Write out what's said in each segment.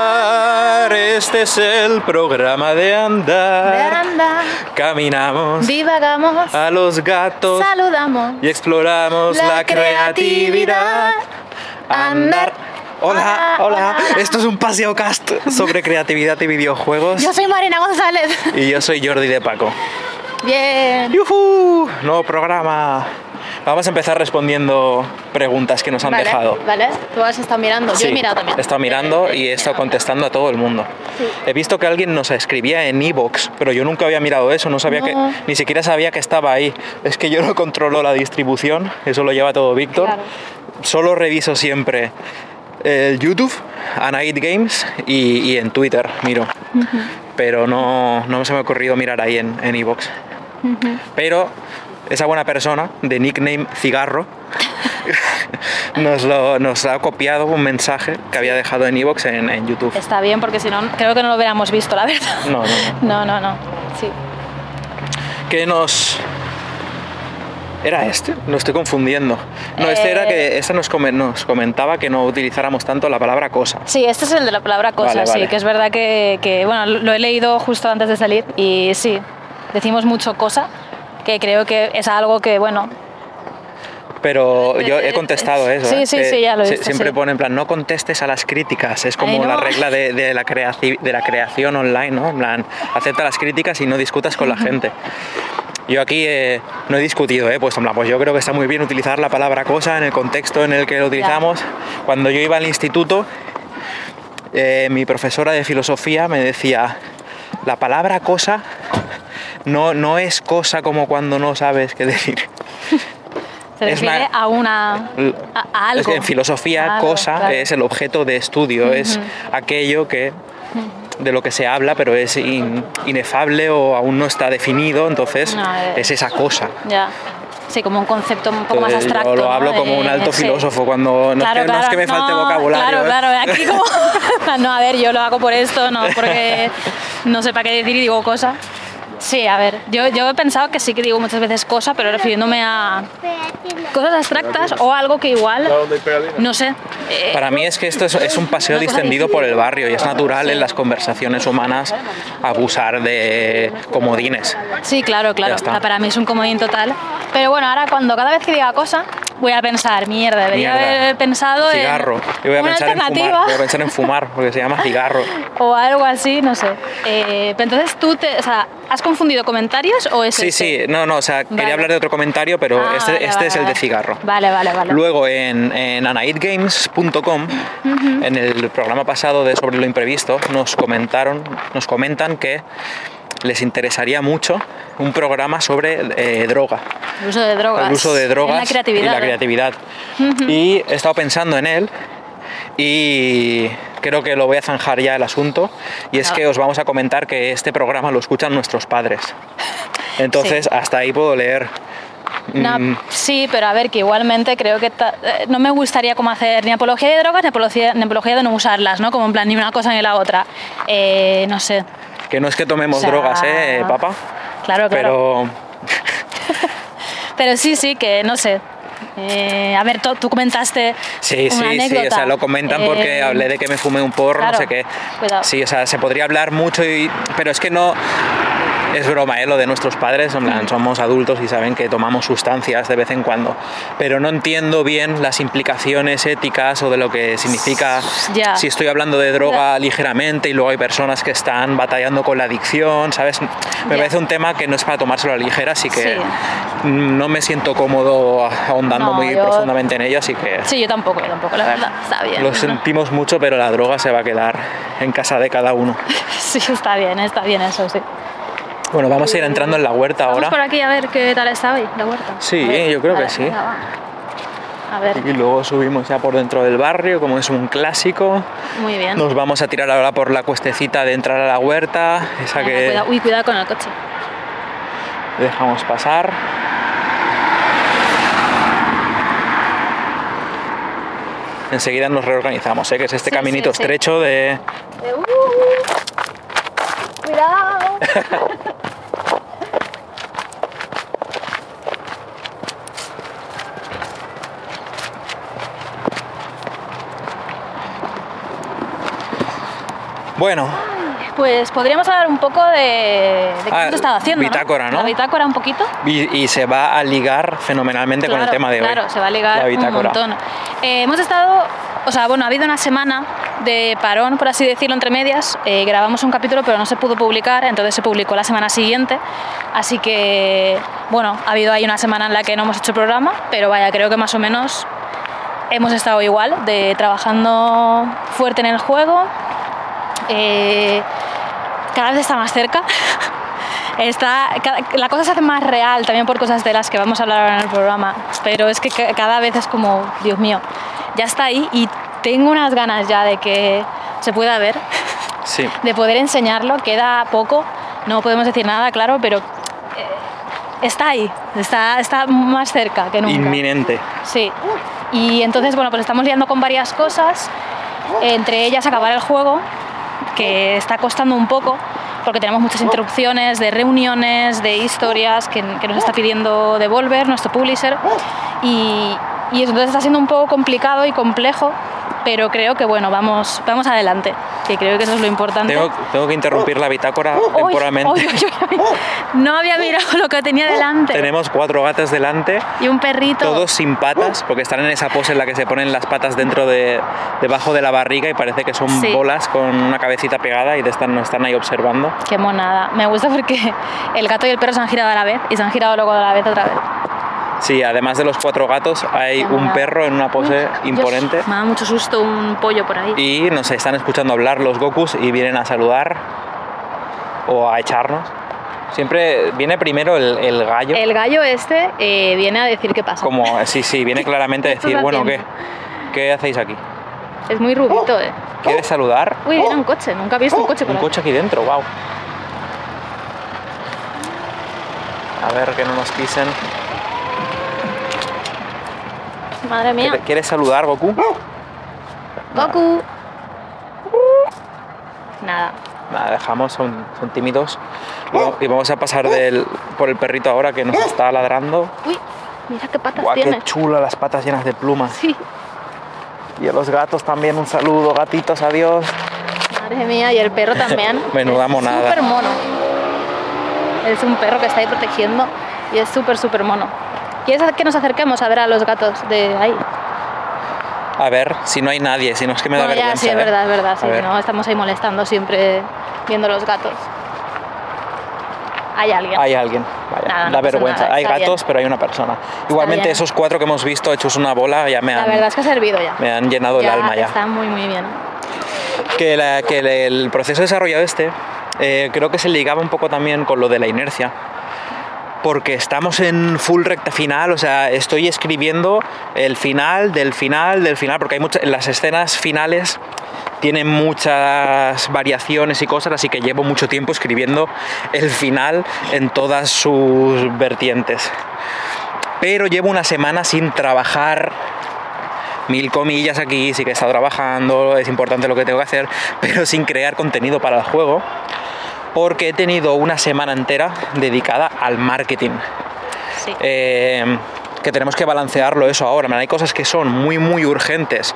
Andar, este es el programa de andar. Anda, Caminamos divagamos, a los gatos saludamos. y exploramos la, La creatividad. Andar. Hola, Hola. Esto es un paseo cast sobre creatividad y videojuegos. Yo soy Marina González. Y yo soy Jordi de Paco. Bien. ¡Yujú! Nuevo programa. Vamos a empezar respondiendo preguntas que nos han vale, dejado. Vale, tú has estado mirando. Yo he mirado también. He estado mirando y he estado contestando a todo el mundo. He visto que alguien nos escribía en Evox, pero yo nunca había mirado eso, no sabía No. que, ni siquiera sabía que estaba ahí. Es que yo no controlo la distribución, eso lo lleva todo Víctor. Claro. Solo reviso siempre el YouTube, a Night Games y, y en Twitter miro. Pero no, no se me ha ocurrido mirar ahí en en Evox. Pero esa buena persona de nickname Cigarro nos, lo- nos ha copiado un mensaje que había dejado en Evox en, en YouTube. Está bien, porque si no, creo que no lo hubiéramos visto, la verdad. No, no, no. No, no, no. Sí. Que nos. ¿Era este? Lo estoy confundiendo. No, este era Eh. que esta nos, come- nos comentaba que no utilizáramos tanto la palabra cosa. Sí, este es el de la palabra cosa, Vale, vale. sí, que es verdad que, que, bueno, lo he leído justo antes de salir y sí, decimos mucho cosa, que creo que es algo que, bueno, Pero yo he contestado eso. Sí, ¿eh? sí, sí, ya lo he visto, Siempre pone en plan, no contestes a las críticas. Es como Ay, no. la regla de, de la creaci- de la creación online, ¿no? En plan, acepta las críticas y no discutas con la gente. Yo aquí eh, no he discutido, ¿eh? pues, en plan, pues yo creo que está muy bien utilizar la palabra cosa en el contexto en el que lo utilizamos. Cuando yo iba al instituto, eh, mi profesora de filosofía me decía, la palabra cosa no, no es cosa como cuando no sabes qué decir. se Es refiere una- a una... a, a algo. Es que en filosofía, Claro, cosa claro. es el objeto de estudio, es aquello que de lo que se habla, pero es in- inefable o aún no está definido, entonces No, eh. es esa cosa. Ya. Sí, como un concepto un poco más Entonces, abstracto. Yo lo ¿no? hablo como un alto filósofo cuando no, Claro, es que, no es que me falte vocabulario. Claro, ¿eh? claro, aquí como. no, a ver, yo lo hago por esto, no porque no sepa qué decir y digo cosa. Sí, a ver, yo, yo he pensado que sí que digo muchas veces cosa, pero refiriéndome a cosas abstractas o algo que igual, no sé. eh, Para mí es que esto es, es un paseo distendido por el barrio y es natural en las conversaciones humanas abusar de comodines. Sí, claro, claro. Para mí es un comodín total. Pero bueno, ahora cuando cada vez que diga cosa, voy a pensar, mierda, debería Mierda. haber pensado Cigarro. en Yo voy a una pensar en fumar. alternativa Voy a pensar en fumar porque se llama cigarro. o algo así, no sé. Eh, pero entonces tú, te, o sea, ¿has confundido comentarios o es Sí, este? sí, no, no, o sea, quería hablar de otro comentario, pero Ah, este, vale, este vale, es el de cigarro. Vale, vale, vale. Luego en, en anaidgames.com, en el programa pasado de Sobre lo Imprevisto, nos comentaron, nos comentan que les interesaría mucho un programa sobre eh, droga, el uso de drogas. el uso de drogas En la creatividad. y la ¿eh? creatividad. Y he estado pensando en él y creo que lo voy a zanjar ya el asunto y es Ah. que os vamos a comentar que este programa lo escuchan nuestros padres. Entonces, hasta ahí puedo leer. No, Mm, sí, pero a ver, que igualmente creo que ta- eh, no me gustaría como hacer ni apología de drogas ni apología, ni apología de no usarlas, ¿no? Como en plan ni una cosa ni la otra. Eh, no sé. que no es que tomemos O sea, drogas, ¿eh, papá? Claro, claro. Pero Pero sí, sí, que no sé. Eh, a ver, tú, comentaste Sí, una sí, anécdota. sí, o sea, lo comentan porque Eh, hablé de que me fumé un porro, claro, no sé qué. cuidado. Sí, o sea, se podría hablar mucho, y, pero es que no... Es broma, ¿eh? Lo de nuestros padres, en plan, somos adultos y saben que tomamos sustancias de vez en cuando, pero no entiendo bien las implicaciones éticas o de lo que significa si estoy hablando de droga ligeramente y luego hay personas que están batallando con la adicción, ¿sabes? Me parece un tema que no es para tomárselo a la ligera, así que Sí. no me siento cómodo ahondando No, muy yo- profundamente en ello, así que... Sí, yo tampoco, yo tampoco, la verdad. Está bien. Lo sentimos mucho, pero la droga se va a quedar en casa de cada uno. Sí, está bien, está bien eso, sí. Bueno, vamos a ir entrando en la huerta Vamos ahora. por aquí a ver qué tal está hoy la huerta. Sí, ver, yo creo que ver, sí. venga. A ver, Y luego subimos ya por dentro del barrio, como es un clásico. muy bien. Nos vamos a tirar ahora por la cuestecita de entrar a la huerta, esa Venga, que cuida- Uy, cuidado con el coche. dejamos pasar. Enseguida nos reorganizamos, ¿eh? que es este Sí, caminito sí, sí. estrecho de... Eh, uh, cuidado. Bueno, Pues podríamos hablar un poco de, de qué Ah, estado haciendo. bitácora, ¿no? La bitácora un poquito. y, y se va a ligar fenomenalmente con el Claro, tema de hoy. Claro, se va a ligar un montón. Eh, hemos estado, o sea, bueno, ha habido una semana de parón, por así decirlo, entre medias. Eh, grabamos un capítulo, pero no se pudo publicar, entonces se publicó la semana siguiente. Así que, bueno, ha habido ahí una semana en la que no hemos hecho programa, pero vaya, creo que más o menos hemos estado igual, de trabajando fuerte en el juego. Eh, cada vez está más cerca. Está, la cosa se hace más real también por cosas de las que vamos a hablar ahora en el programa, pero es que ca- cada vez es como, Dios mío, ya está ahí y tengo unas ganas ya de que se pueda ver, Sí. de poder enseñarlo, queda poco, no podemos decir nada, claro, pero eh, está ahí, está, está más cerca que nunca. Inminente. Sí. Y entonces, bueno, pues estamos liando con varias cosas, entre ellas acabar el juego, que está costando un poco, porque tenemos muchas interrupciones de reuniones, de historias que, nos está pidiendo Devolver, nuestro publisher, y, y entonces está siendo un poco complicado y complejo, pero creo que, bueno, vamos, vamos adelante, que creo que eso es lo importante. Tengo, tengo que interrumpir la bitácora Uy, temporalmente. No había mirado lo que tenía delante. Tenemos cuatro gatas delante, Y un perrito. todos sin patas, porque están en esa pose en la que se ponen las patas dentro de, debajo de la barriga y parece que son Sí. bolas con una cabecita pegada y te están, nos están ahí observando. Qué monada. Me gusta porque el gato y el perro se han girado a la vez y se han girado luego a la vez otra vez. Sí, además de los cuatro gatos, hay un perro en una pose Dios, imponente. me da mucho susto un pollo por ahí. Y nos están escuchando hablar los Gokus y vienen a saludar o a echarnos. Siempre viene primero el, el gallo, El gallo este eh, viene a decir qué pasa. como, sí, sí, viene claramente a ¿Qué estás decir, bueno, ¿qué? ¿qué hacéis aquí? Es muy rubito, eh. ¿Quieres saludar? Uy, viene un coche. Nunca he visto un coche por Un aquí. coche aquí dentro, wow. A ver que no nos pisen. Madre mía. ¿Quieres- ¿Quieres saludar, Goku? Goku. Nada. Nada, dejamos, son, son tímidos. Y va- Y vamos a pasar del, por el perrito ahora que nos está ladrando. Uy, mira qué patas Guau, tiene. qué chula, las patas llenas de plumas. Sí. Y a los gatos también un saludo, gatitos, adiós. Madre mía, y el perro también. Menuda monada. Súper mono. Es un perro que está ahí protegiendo y es súper, súper mono. ¿Quieres que nos acerquemos a ver a los gatos de ahí? A ver, si no hay nadie, si no es que me da ya, vergüenza. sí, es ¿eh? verdad, es verdad. Sí, no, estamos ahí molestando siempre viendo los gatos. Hay alguien. Hay alguien. Vaya, Nada, no da vergüenza. nada, hay gatos, bien. pero hay una persona. Igualmente, bien. esos cuatro que hemos visto hechos una bola ya me La han, verdad es que ha servido ya. me han llenado el alma ya. Está muy, muy bien. que, la- que el, proceso de desarrollo este eh, creo que se ligaba un poco también con lo de la inercia. Porque estamos en full recta final, o sea, estoy escribiendo el final del final del final, porque hay muchas, las escenas finales tienen muchas variaciones y cosas, así que llevo mucho tiempo escribiendo el final en todas sus vertientes. Pero llevo una semana sin trabajar mil comillas aquí, sí que he estado trabajando, es importante lo que tengo que hacer, pero sin crear contenido para el juego, porque he tenido una semana entera dedicada al marketing. Sí. Eh, que tenemos que balancearlo eso ahora. Man, Hay cosas que son muy, muy urgentes,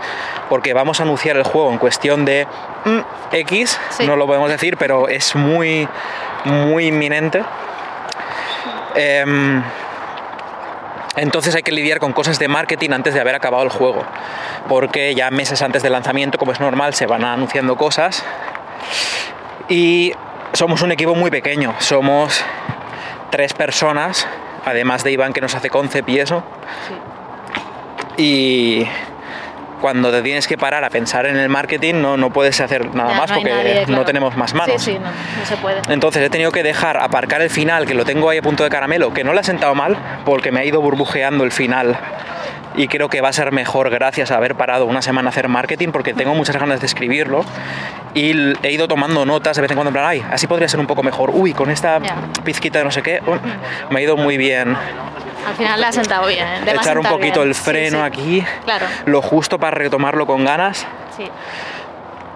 porque vamos a anunciar el juego en cuestión de mm, X, Sí. no lo podemos decir, pero es muy, muy inminente. Em, entonces hay que lidiar con cosas de marketing antes de haber acabado el juego, porque ya meses antes del lanzamiento, como es normal, se van anunciando cosas. Y somos un equipo muy pequeño, somos tres personas, además de Iván que nos hace concept y eso. Y cuando te tienes que parar a pensar en el marketing no, no puedes hacer nada Ya, más no porque nadie, no tenemos más manos. Sí, sí, no, no se puede. Entonces he tenido que dejar aparcar el final, que lo tengo ahí a punto de caramelo, que no le ha sentado mal, porque me ha ido burbujeando el final. Y creo que va a ser mejor gracias a haber parado una semana a hacer marketing, porque tengo muchas ganas de escribirlo. Y he ido tomando notas de vez en cuando, en plan, ay, así podría ser un poco mejor. Uy, con esta pizquita de no sé qué, uh, me ha ido muy bien. Al final le ha sentado bien. ¿eh? Echar un poquito bien. el freno sí. aquí, Claro. lo justo para retomarlo con ganas. Sí.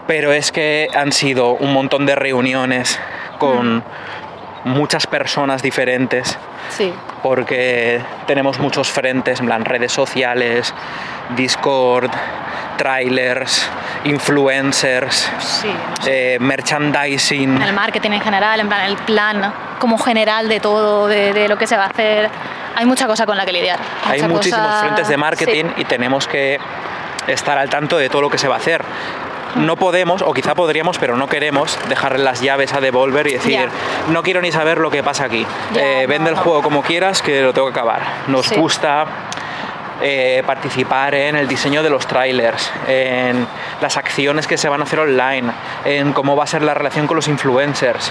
pero es que han sido un montón de reuniones con muchas personas diferentes Sí. porque tenemos muchos frentes, en plan redes sociales, Discord, trailers, influencers, Sí. no sé. eh, merchandising. El marketing en general, en plan el plan como general de todo, de, de lo que se va a hacer. Hay mucha cosa con la que lidiar. Hay muchísimos cosa- frentes de marketing Sí. y tenemos que estar al tanto de todo lo que se va a hacer. No podemos, o quizá podríamos, pero no queremos, dejarle las llaves a Devolver y decir, no quiero ni saber lo que pasa aquí. Eh, no, vende el no. juego como quieras, que lo tengo que acabar. Nos Sí. gusta eh, participar en el diseño de los trailers, en las acciones que se van a hacer online, en cómo va a ser la relación con los influencers,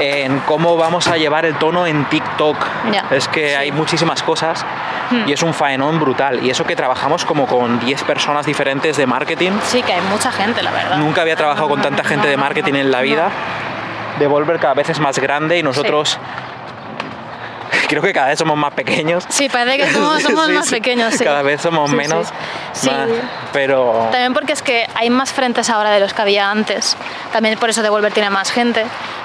en cómo vamos a llevar el tono en TikTok. Ya, Es que sí. hay muchísimas cosas Hmm. y es un faenón brutal. Y eso que trabajamos como con 10 personas diferentes de marketing. Sí, que hay mucha gente, la verdad. Nunca había trabajado con tanta gente de marketing en la vida. Devolver cada vez es más grande y nosotros creo que cada vez somos más pequeños. Sí, parece que somos, somos Sí, más sí. pequeños, sí. Cada vez somos menos. Más- pero También porque es que hay más frentes ahora de los que había antes. También por eso Devolver tiene más gente.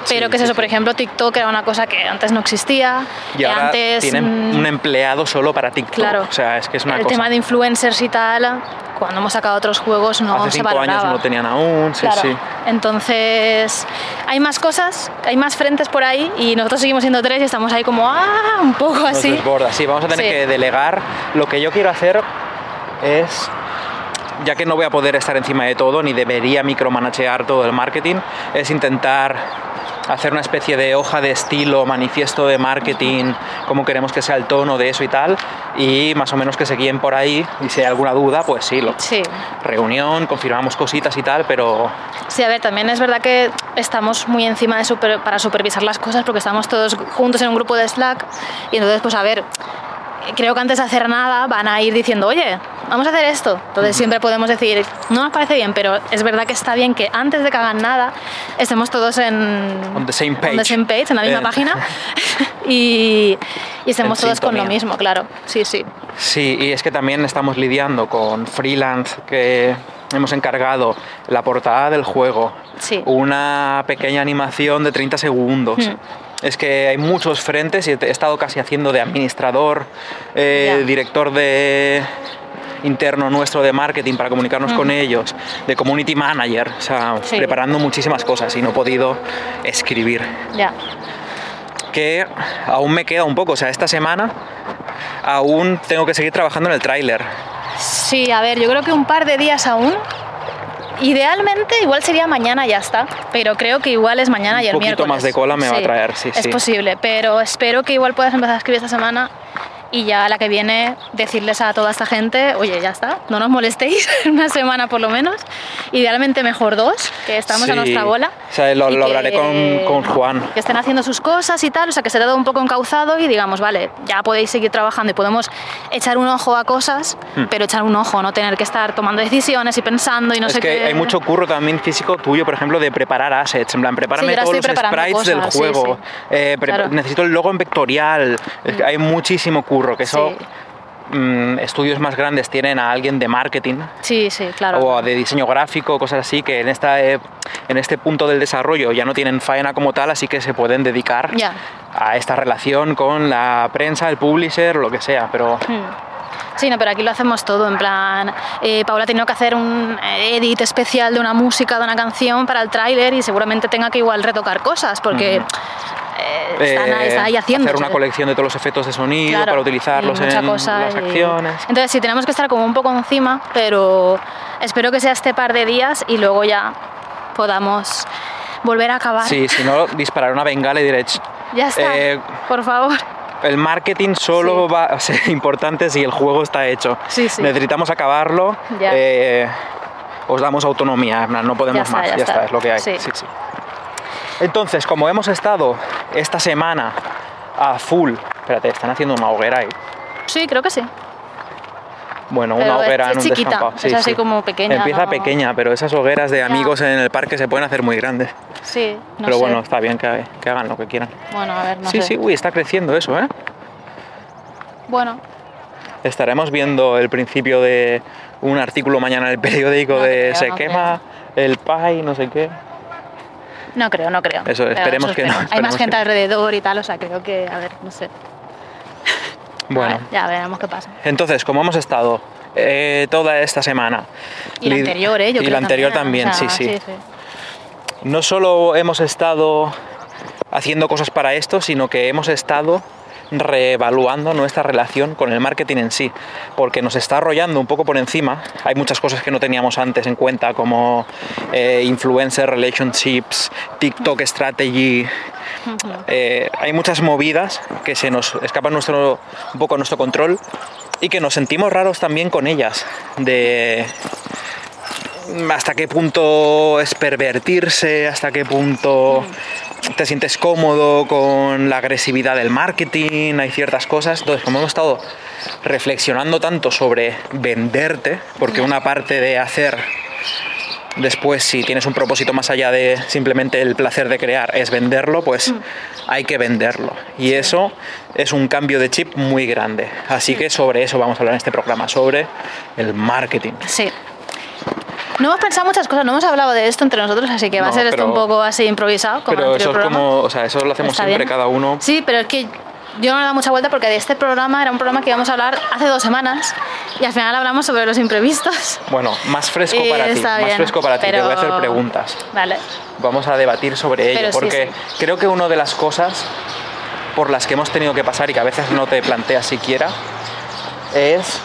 Pero que es eso, por ejemplo, TikTok era una cosa que antes no existía. y ahora antes, tienen mm, un empleado solo para TikTok. Claro. O sea, es que es una el cosa. tema de influencers y tal, cuando hemos sacado otros juegos no Hace se cinco valoraba. años no lo tenían aún. Sí, Claro. sí. Entonces, hay más cosas, hay más frentes por ahí y nosotros seguimos siendo tres y estamos ahí como, ah, un poco Nos así. desborda. Sí, vamos a tener Sí. que delegar. Lo que yo quiero hacer es, ya que no voy a poder estar encima de todo, ni debería micromanachear todo el marketing, es intentar hacer una especie de hoja de estilo, manifiesto de marketing, cómo queremos que sea el tono de eso y tal, y más o menos que se guíen por ahí, y si hay alguna duda, pues sí, lo, Sí, reunión, confirmamos cositas y tal, pero sí, a ver, también es verdad que estamos muy encima de super- para supervisar las cosas porque estamos todos juntos en un grupo de Slack y entonces, pues a ver, creo que antes de hacer nada van a ir diciendo, oye, vamos a hacer esto. Entonces siempre podemos decir, no nos parece bien, pero es verdad que está bien que antes de que hagan nada estemos todos en... On the same on the page. same page, en la misma Eh. página y, y estemos En todos con lo mismo, claro. Sí, sí. Sí, y es que también estamos lidiando con freelance que hemos encargado la portada del juego, Sí. una pequeña animación de 30 segundos. Es que hay muchos frentes y he estado casi haciendo de administrador, eh, director de interno nuestro de marketing para comunicarnos con ellos, de community manager, o sea. Sí. preparando muchísimas cosas y no he podido escribir Ya. que aún me queda un poco. O sea, esta semana aún tengo que seguir trabajando en el tráiler. Sí, a ver, yo creo que un par de días aún. Idealmente igual sería mañana ya está, pero creo que igual es mañana y Un el poquito miércoles. más de cola me va a traer, sí, Es sí. posible, pero espero que igual puedas empezar a escribir esta semana y ya la que viene decirles a toda esta gente, oye, ya está, no nos molestéis una semana por lo menos. Idealmente mejor dos, que estamos a Sí. nuestra bola. O sea, lo, lo que- hablaré con, con Juan. que estén haciendo sus cosas y tal, o sea, que se todo un poco encauzado y digamos, vale, ya podéis seguir trabajando y podemos echar un ojo a cosas, pero echar un ojo, no tener que estar tomando decisiones y pensando y no Hmm. es sé que qué. hay mucho curro también físico tuyo, por ejemplo, de preparar assets. En plan, prepárame Sí, todos los sprites cosas, del juego. sí. Eh, Claro. Necesito el logo en vectorial. Que hay muchísimo curro. Que eso Sí. mm, estudios más grandes tienen a alguien de marketing. Sí, sí, claro. o de diseño gráfico, cosas así, que en, esta, eh, en este punto del desarrollo ya no tienen faena como tal, así que se pueden dedicar Ya. a esta relación con la prensa, el publisher, lo que sea, pero Hmm. Sí, no, pero aquí lo hacemos todo, en plan, eh, Paula ha tenido que hacer un eh, edit especial de una música, de una canción para el tráiler y seguramente tenga que igual retocar cosas porque eh, están, ahí- eh, están ahí haciendo. hacer una ¿sabes? colección de todos los efectos de sonido Claro, para utilizarlos en las y- acciones. Entonces sí, tenemos que estar como un poco encima, pero espero que sea este par de días y luego ya podamos volver a acabar. Sí, si no, disparar una bengala y diré, "Ch, Ya está, Eh, por favor. el marketing solo Sí. va a ser importante si el juego está hecho. Sí, sí. Necesitamos acabarlo. Ya. eh, os damos autonomía, no podemos Ya está, más, ya ya, está. está. es lo que hay. Sí. Sí, sí. Entonces, como hemos estado esta semana a full, espérate, están haciendo una hoguera ahí. Sí, creo que sí. Bueno, Pero una hoguera es en un chiquita, descampado. es así como pequeña, Empieza no- pequeña, pero esas hogueras de amigos en el parque se pueden hacer muy grandes. Sí, no pero sé. bueno, está bien que, que hagan lo que quieran. Bueno, a ver, no sí, sé. sí, uy, está creciendo eso, ¿eh? Bueno, Estaremos viendo el principio de un artículo mañana en el periódico No de creo, se quema el pie, no sé qué. No creo, no creo. Eso, esperemos que no. Hay más que gente alrededor y tal, o sea, creo que, a ver, no sé. Bueno, ver, ya veremos qué pasa. entonces, como hemos estado eh, toda esta semana. Y la anterior, ¿eh? Yo y creo la anterior también, sea, sí, sí. No solo hemos estado haciendo cosas para esto, sino que hemos estado reevaluando nuestra relación con el marketing en sí, porque nos está arrollando un poco por encima. Hay muchas cosas que no teníamos antes en cuenta, como eh, influencer relationships, TikTok strategy. Eh, hay muchas movidas que se nos escapan nuestro, un poco a nuestro control y que nos sentimos raros también con ellas. De hasta qué punto es pervertirse, hasta qué punto te sientes cómodo con la agresividad del marketing, hay ciertas cosas. Entonces, como hemos estado reflexionando tanto sobre venderte, porque una parte de hacer después, si tienes un propósito más allá de simplemente el placer de crear, es venderlo, pues hay que venderlo. Y eso es un cambio de chip muy grande. Así que sobre eso vamos a hablar en este programa, sobre el marketing. Sí. No hemos pensado muchas cosas, no hemos hablado de esto entre nosotros, así que va a ser esto pero- un poco así improvisado. Como el Pero eso es como, o sea, eso lo hacemos Está siempre bien. cada uno. Sí, pero es que yo no le he dado mucha vuelta porque de este programa era un programa que íbamos a hablar hace dos semanas y al final hablamos sobre los imprevistos. Bueno, más fresco Y para ti, más bien, fresco para ti. Te voy a hacer pero- preguntas. Vale. Vamos a debatir sobre ello, Pero sí, porque sí. creo que una de las cosas por las que hemos tenido que pasar y que a veces no te planteas siquiera es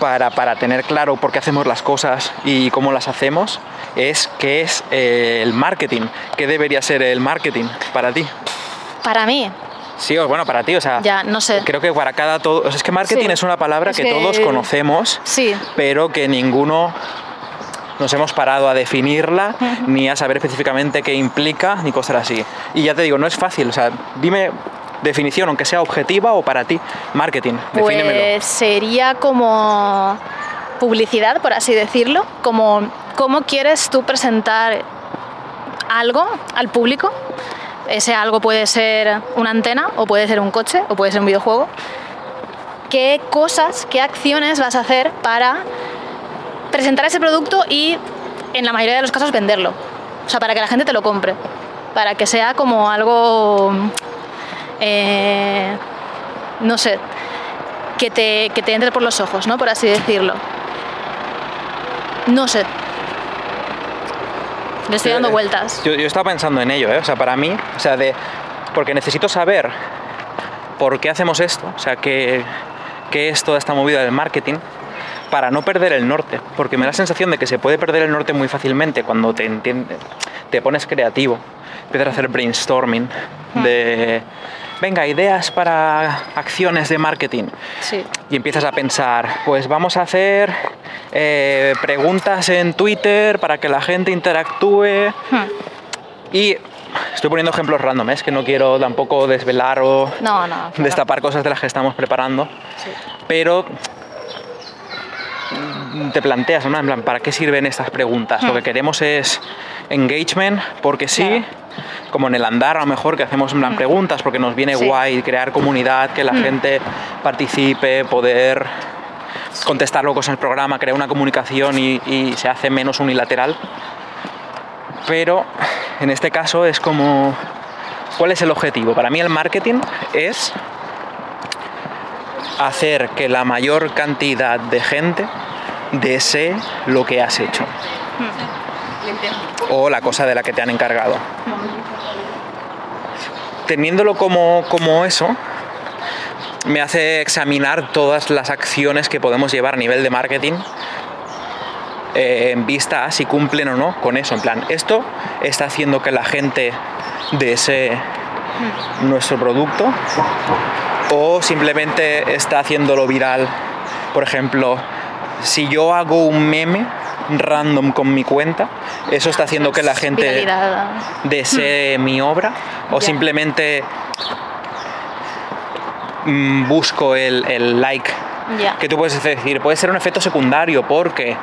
para, para tener claro por qué hacemos las cosas y cómo las hacemos, es qué es eh, el marketing, qué debería ser el marketing para ti. Para mí, Sí, bueno, para ti, o sea, ya, no sé. creo que para cada todo, o sea, es que marketing Sí. es una palabra Es que, que- todos conocemos, Sí, pero que ninguno nos hemos parado a definirla ni a saber específicamente qué implica ni cosas así. Y ya te digo, no es fácil, o sea, dime definición, aunque sea objetiva o para ti, marketing, defínemelo. pues sería como publicidad, por así decirlo, como cómo quieres tú presentar algo al público. Ese algo puede ser una antena, o puede ser un coche, o puede ser un videojuego. ¿Qué cosas, qué acciones vas a hacer para presentar ese producto y, en la mayoría de los casos, venderlo? O sea, para que la gente te lo compre. Para que sea como algo. Eh, no sé. Que te, que te entre por los ojos, ¿no? Por así decirlo. No sé. Le estoy dando Eh, vueltas. Yo, yo estaba pensando en ello, ¿eh? o sea, para mí, o sea, de, porque necesito saber por qué hacemos esto, o sea, qué, qué es toda esta movida del marketing, para no perder el norte, porque me da la sensación de que se puede perder el norte muy fácilmente cuando te, entiende- te pones creativo, empiezas a hacer brainstorming de, venga, ideas para acciones de marketing Sí. y empiezas a pensar, pues vamos a hacer eh, preguntas en Twitter para que la gente interactúe. Hmm. Y estoy poniendo ejemplos random, ¿eh? es que no quiero tampoco desvelar o No, no. claro. destapar cosas de las que estamos preparando, Sí. pero te planteas, ¿no? En plan, ¿para qué sirven estas preguntas? Lo Hmm. que queremos es engagement, porque sí, Claro. como en el andar a lo mejor, que hacemos en plan preguntas, porque nos viene Sí. guay crear comunidad, que la Hmm. gente participe, poder contestar luego en el programa, crear una comunicación y, y se hace menos unilateral. Pero en este caso es como, ¿cuál es el objetivo? Para mí el marketing es hacer que la mayor cantidad de gente desee lo que has hecho o la cosa de la que te han encargado. Teniéndolo como, como eso, me hace examinar todas las acciones que podemos llevar a nivel de marketing eh, en vista a si cumplen o no con eso. En plan, esto está haciendo que la gente desee nuestro producto o simplemente está haciéndolo viral. Por ejemplo, si yo hago un meme random con mi cuenta, eso está haciendo que la gente Viralidad. desee mi obra o simplemente mm, busco el, el like Ya. que tú puedes decir, puede ser un efecto secundario porque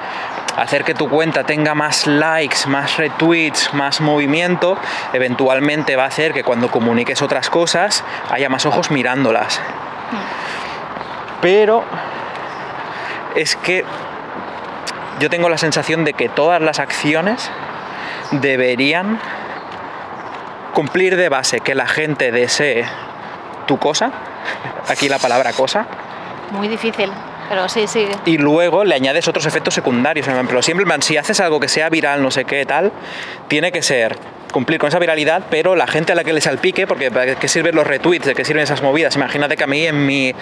hacer que tu cuenta tenga más likes, más retweets, más movimiento, eventualmente va a hacer que cuando comuniques otras cosas haya más ojos mirándolas. Pero es que yo tengo la sensación de que todas las acciones deberían cumplir de base que la gente desee tu cosa, aquí la palabra cosa, Muy difícil, pero sí, sí. y luego le añades otros efectos secundarios. plan, Pero siempre, si haces algo que sea viral, no sé qué, tal, tiene que ser cumplir con esa viralidad, pero la gente a la que le salpique, porque ¿para qué sirven los retweets? ¿De qué sirven esas movidas? Imagínate que a mí en mi,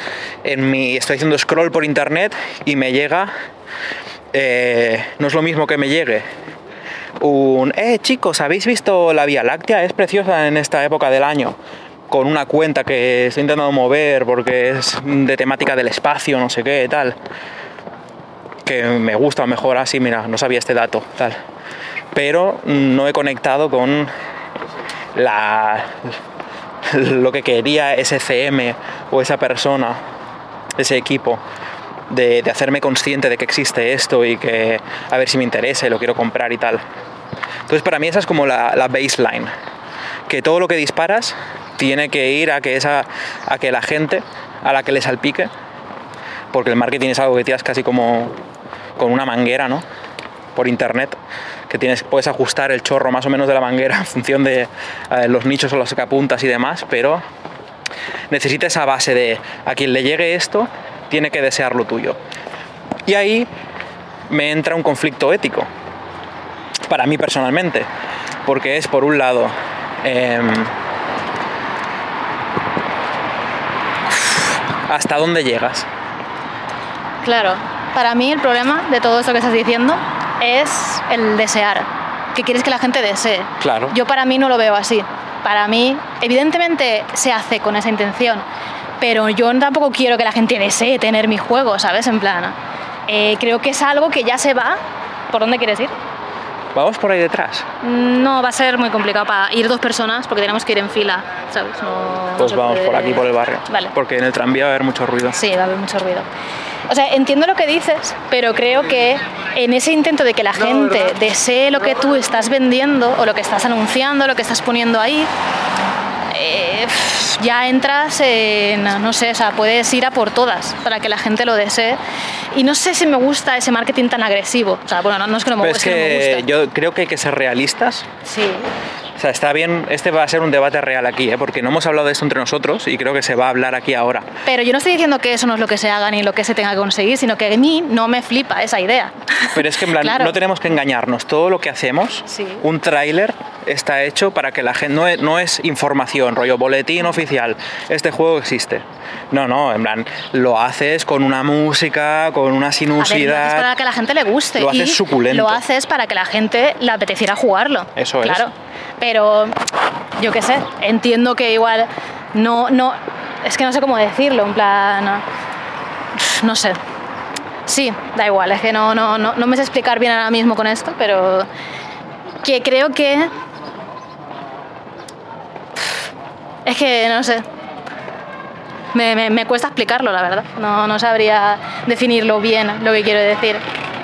en mi estoy haciendo scroll por internet y me llega, eh, no es lo mismo que me llegue un, eh chicos, ¿habéis visto la Vía Láctea? Es preciosa en esta época del año. Con una cuenta que estoy intentando mover porque es de temática del espacio, no sé qué, tal. Que me gusta mejor así, mira, no sabía este dato, tal. Pero no he conectado con la, lo que quería ese CM o esa persona, ese equipo de, de hacerme consciente de que existe esto y que a ver si me interesa y lo quiero comprar y tal. Entonces para mí esa es como la, la baseline, que todo lo que disparas tiene que ir a que, esa, a que la gente a la que le salpique, porque el marketing es algo que tiras casi como con una manguera, ¿no? Por internet, que tienes, puedes ajustar el chorro más o menos de la manguera en función de eh, los nichos a los que apuntas y demás, pero necesita esa base de a quien le llegue esto, tiene que desear lo tuyo. Y ahí me entra un conflicto ético, para mí personalmente, porque es por un lado, em, ¿hasta dónde llegas? Claro, para mí el problema de todo esto que estás diciendo es el desear, que quieres que la gente desee. Claro. Yo para mí no lo veo así. Para mí, evidentemente se hace con esa intención, pero yo tampoco quiero que la gente desee tener mi juego, ¿sabes? En plan, eh, creo que es algo que ya se va. ¿Por dónde quieres ir? Vamos por ahí detrás. No, va a ser muy complicado para ir dos personas porque tenemos que ir en fila, ¿sabes? No- Pues vamos puede- por aquí, por el barrio. Vale. Porque en el tranvía va a haber mucho ruido. Sí, va a haber mucho ruido. O sea, entiendo lo que dices, pero creo que en ese intento de que la gente desee lo que tú estás vendiendo o lo que estás anunciando, lo que estás poniendo ahí, eh, ya entras en, no sé, o sea, puedes ir a por todas para que la gente lo desee. Y no sé si me gusta ese marketing tan agresivo. O sea, bueno, no, no es que no me, guste, es que no me gusta. yo creo que hay que ser realistas. Sí, O sea, está bien, este va a ser un debate real aquí, ¿eh? porque no hemos hablado de esto entre nosotros y creo que se va a hablar aquí ahora. pero yo no estoy diciendo que eso no es lo que se haga ni lo que se tenga que conseguir, sino que a mí no me flipa esa idea. Pero es que en plan, Claro. no tenemos que engañarnos. Todo lo que hacemos, Sí. un tráiler está hecho para que la gente no es, no es información, rollo boletín oficial. Este juego existe. No, no, en plan, lo haces con una música, con una A ver, lo haces sinuosidad. para que la gente le guste. Lo haces y suculento. Lo haces para que la gente le apeteciera jugarlo. Eso es. Claro. Pero, yo qué sé, entiendo que igual no, no, es que no sé cómo decirlo, en plan, no, no sé. Sí, da igual, es que no, no, no, no me sé explicar bien ahora mismo con esto, pero que creo que... Es que, no sé, me, me- me cuesta explicarlo, la verdad. No, no sabría definirlo bien lo que quiero decir.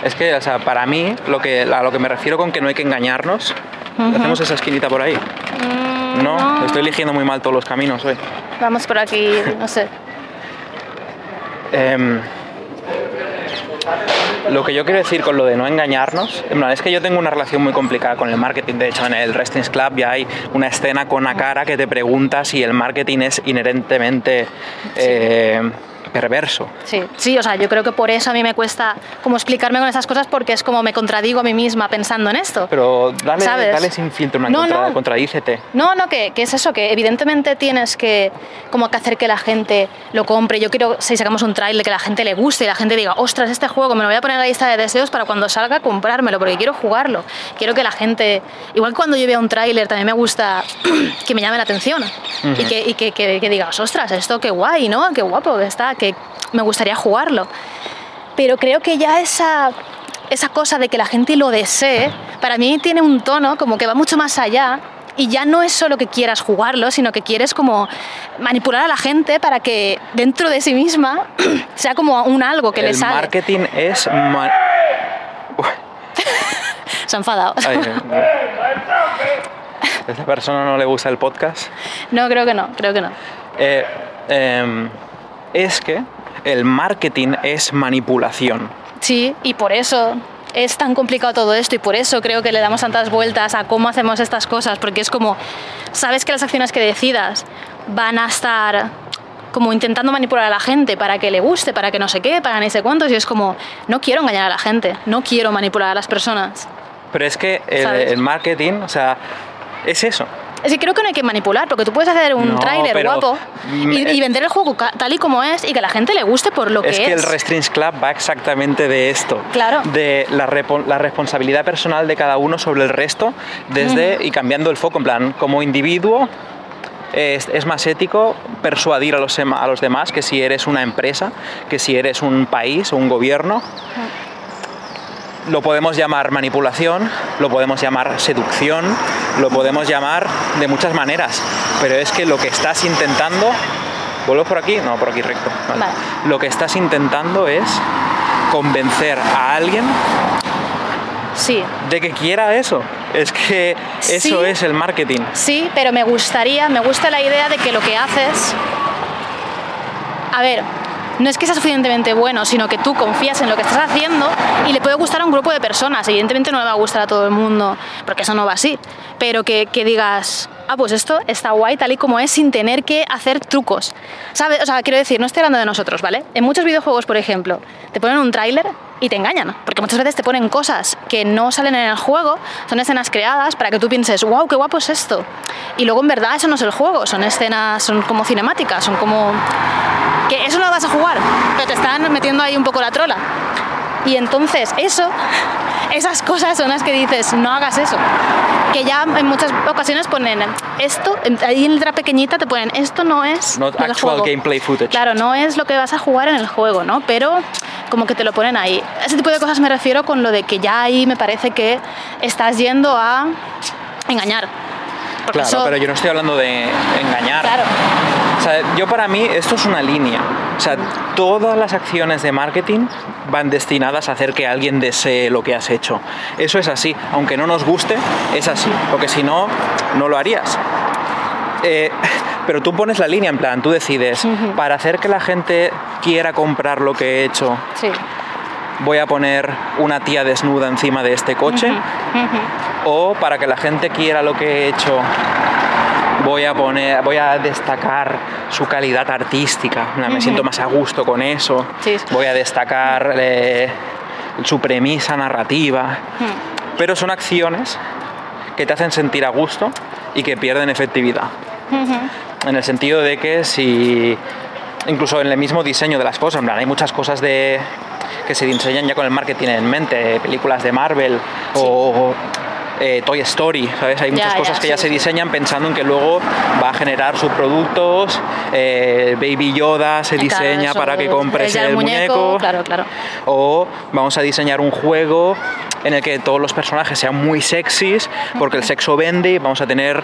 Es que, o sea, para mí, lo que, a lo que me refiero con que no hay que engañarnos, hacemos esa esquinita por ahí. Mm, No, estoy eligiendo muy mal todos los caminos hoy. Vamos por aquí, no sé. Em, lo que yo quiero decir con lo de no engañarnos, en plan, es que yo tengo una relación muy complicada con el marketing. De hecho, en el Wrestling Club ya hay una escena con la cara que te pregunta si el marketing es inherentemente eh, perverso. Sí, sí, o sea, yo creo que por eso a mí me cuesta como explicarme con esas cosas porque es como me contradigo a mí misma pensando en esto. Pero dale, ¿Sabes? dale sin filtro, No, contra- no. contradícete. No, no, que, que es eso, que evidentemente tienes que como que hacer que la gente lo compre. Yo quiero, si sacamos un trailer, que la gente le guste y la gente diga, ostras, este juego me lo voy a poner en la lista de deseos para cuando salga comprármelo, porque quiero jugarlo. Quiero que la gente, igual cuando yo veo un tráiler, también me gusta que me llame la atención y, que, y que, que- que digas, ostras, esto qué guay, ¿no? Qué guapo que está, que me gustaría jugarlo. Pero creo que ya esa, esa cosa de que la gente lo desee, para mí tiene un tono como que va mucho más allá y ya no es solo que quieras jugarlo, sino que quieres como manipular a la gente para que dentro de sí misma sea como un algo que el le sale. marketing es... ma- Se ha enfadado. Ay, eh, ¿A esta persona no le gusta el podcast? No, creo que no, creo que no. Eh, em, es que el marketing es manipulación. Sí, y por eso es tan complicado todo esto y por eso creo que le damos tantas vueltas a cómo hacemos estas cosas, porque es como, sabes que las acciones que decidas van a estar como intentando manipular a la gente para que le guste, para que no sé qué, para ni sé cuántos, y es como, no quiero engañar a la gente, no quiero manipular a las personas. Pero es que el, el marketing, o sea, es eso. Es que creo que no hay que manipular, porque tú puedes hacer un No, tráiler guapo y, y vender el juego tal y como es y que a la gente le guste por lo que Es es. que el Restrings Club va exactamente de esto. Claro. De la, la responsabilidad personal de cada uno sobre el resto, desde y cambiando el foco. En plan, como individuo, es, es más ético persuadir a los, a los demás que si eres una empresa, que si eres un país o un gobierno. Lo podemos llamar manipulación, lo podemos llamar seducción, lo podemos llamar de muchas maneras, pero es que lo que estás intentando, ¿vuelvo por aquí? No, por aquí recto. Vale. Vale. Lo que estás intentando es convencer a alguien Sí, de que quiera eso. Es que eso Sí. es el marketing. Sí, pero me gustaría, me gusta la idea de que lo que haces. A ver, no es que sea suficientemente bueno, sino que tú confías en lo que estás haciendo y le puede gustar a un grupo de personas. Evidentemente no le va a gustar a todo el mundo, porque eso no va así. Pero que, que digas, ah, pues esto está guay tal y como es, sin tener que hacer trucos. ¿Sabes? O sea, quiero decir, no estoy hablando de nosotros, ¿vale? En muchos videojuegos, por ejemplo, te ponen un tráiler y te engañan, porque muchas veces te ponen cosas que no salen en el juego, son escenas creadas para que tú pienses, wow, qué guapo es esto. Y luego en verdad eso no es el juego, son escenas, son como cinemáticas, son como... que eso no lo vas a jugar, pero te están metiendo ahí un poco la trola. Y entonces eso, esas cosas son las que dices, no hagas eso. Que ya en muchas ocasiones ponen esto, ahí en letra pequeñita te ponen, esto no es Not actual juego". gameplay footage. Claro, no es lo que vas a jugar en el juego, ¿no? Pero como que te lo ponen ahí. Ese tipo de cosas me refiero con lo de que ya ahí me parece que estás yendo a engañar. Porque Claro, eso- pero yo no estoy hablando de engañar. Claro. Sea, yo para mí esto es una línea. O sea, todas las acciones de marketing van destinadas a hacer que alguien desee lo que has hecho. Eso es así. Aunque no nos guste, es así. Porque si no, no lo harías. Eh, pero tú pones la línea en plan, tú decides, para hacer que la gente quiera comprar lo que he hecho, Sí. voy a poner una tía desnuda encima de este coche, o para que la gente quiera lo que he hecho, voy a poner, voy a destacar su calidad artística, me siento más a gusto con eso, Sí, voy a destacar eh, su premisa narrativa, pero son acciones que te hacen sentir a gusto y que pierden efectividad. En el sentido de que si, incluso en el mismo diseño de las cosas, en plan, hay muchas cosas de, que se diseñan ya con el marketing en mente, películas de Marvel o eh, Toy Story, ¿sabes? Hay muchas Ya, cosas ya, que ya sí, se diseñan pensando en que luego va a generar subproductos, eh, Baby Yoda se diseña para que compres ya el, muñeco, Claro, claro. o vamos a diseñar un juego en el que todos los personajes sean muy sexys, porque el sexo vende, y vamos a tener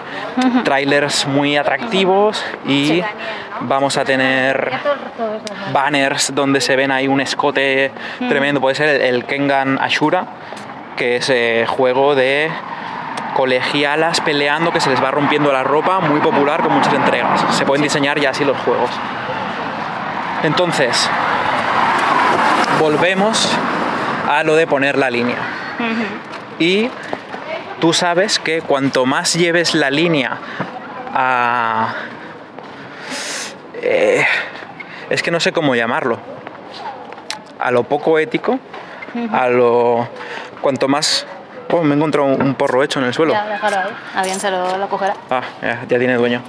trailers muy atractivos y Sí. vamos a tener banners donde se ven ahí un escote tremendo. Puede ser el, el Kengan Ashura, que es eh, juego de colegialas peleando que se les va rompiendo la ropa, muy popular con muchas entregas. Se pueden diseñar ya así los juegos. Entonces, volvemos a lo de poner la línea. Y tú sabes que cuanto más lleves la línea a... eh, es que no sé cómo llamarlo. A lo poco ético, a lo... Cuanto más... Oh, me he encontrado un porro hecho en el suelo. Ya, déjalo ahí. Alguien se lo, lo cogerá. Ah, ya, ya tiene dueño.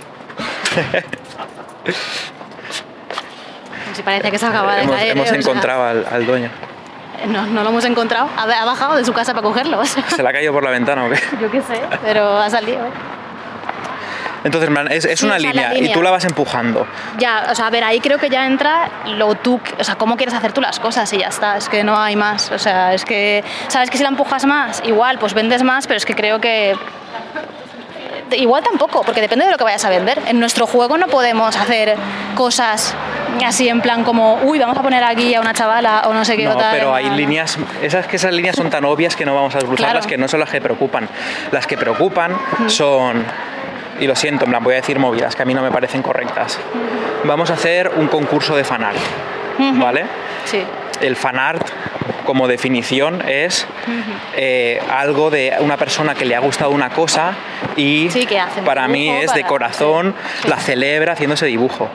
Si parece que se acaba de hemos caer. hemos encontrado al, al dueño. no, no lo hemos encontrado. Ha, ha bajado de su casa para cogerlo. ¿Se le ha caído por la ventana o qué? yo qué sé, pero ha salido. Entonces, es, es Sí, una o sea, la línea y tú la vas empujando. Ya, o sea, a ver, ahí creo que ya entra lo tú, o sea, cómo quieres hacer tú las cosas y ya está, es que no hay más, o sea, es que, sabes que si la empujas más, igual, pues vendes más, pero es que creo que igual tampoco, porque depende de lo que vayas a vender. En nuestro juego no podemos hacer cosas así en plan como, uy, vamos a poner aquí a una chavala o no sé qué No, otra. pero hay no. líneas, esas que esas líneas son tan obvias que no vamos a Claro. que no son las que preocupan. Las que preocupan son, y lo siento, en plan, voy a decir movidas que a mí no me parecen correctas. Vamos a hacer un concurso de fanart, ¿vale? Sí, El fanart, como definición, es eh, algo de una persona que le ha gustado una cosa y Sí, que para mí es de corazón, sí. la celebra haciendo ese dibujo.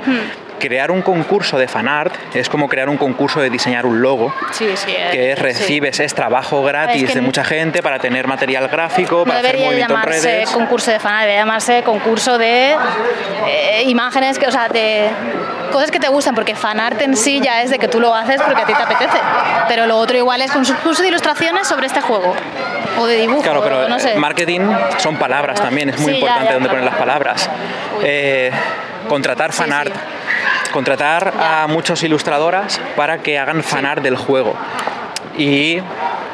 Crear un concurso de fanart es como crear un concurso de diseñar un logo, sí, sí. eh, que recibes, es trabajo gratis Es que de mucha gente para tener material gráfico, No para hacer debería movimiento en llamarse redes. concurso de fan, debería llamarse concurso de eh, imágenes, que, o sea, de cosas que te gustan, porque fanart en sí ya es de que tú lo haces porque a ti te apetece. Pero lo otro igual es concurso de ilustraciones sobre este juego. O de dibujo, Claro, pero no sé. marketing son palabras también, es muy Sí, ya, importante ya, dónde claro. poner las palabras. Eh, contratar Sí, fanart. sí. Contratar a muchos ilustradoras para que hagan fanart del juego. Y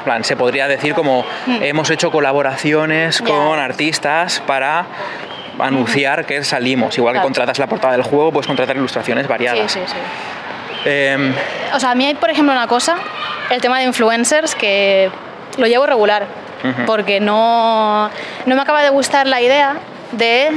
plan, se podría decir como hemos hecho colaboraciones con artistas para anunciar que salimos. Igual que contratas la portada del juego, puedes contratar ilustraciones Sí, variadas. sí, sí. Em, O sea, a mí hay, por ejemplo, una cosa, el tema de influencers, que lo llevo regular, porque no, no me acaba de gustar la idea de,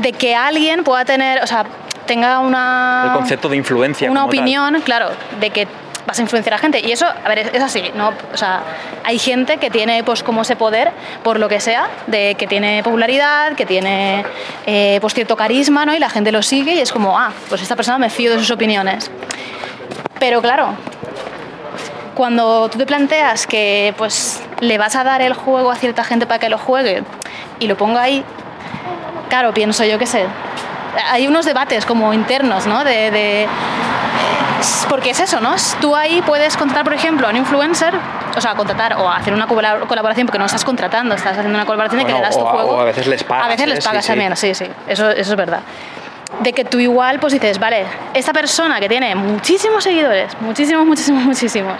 de que alguien pueda tener, o sea, tenga una, el concepto de influencia. una tal. opinión, claro, de que vas a influenciar a gente. Y eso, a ver, es, es así, ¿no? O sea, hay gente que tiene pues como ese poder, por lo que sea, de que tiene popularidad, que tiene eh, pues cierto carisma, ¿no? Y la gente lo sigue y es como, ah, pues esta persona me fío de sus opiniones. Pero claro, cuando tú te planteas que pues le vas a dar el juego a cierta gente para que lo juegue y lo ponga ahí, claro, pienso yo que sé. Hay unos debates como internos, ¿no? De, de- porque es eso, ¿no? Tú ahí puedes contratar, por ejemplo, a un influencer, o sea, contratar o hacer una colab- colaboración, porque no estás contratando, estás haciendo una colaboración de que le das tu o a- juego. o a veces les pagas, A veces ¿eh? les Sí, pagas sí. también, sí, sí, eso, eso es verdad. De que tú igual pues dices, vale, esta persona que tiene muchísimos seguidores, muchísimos, muchísimos, muchísimos,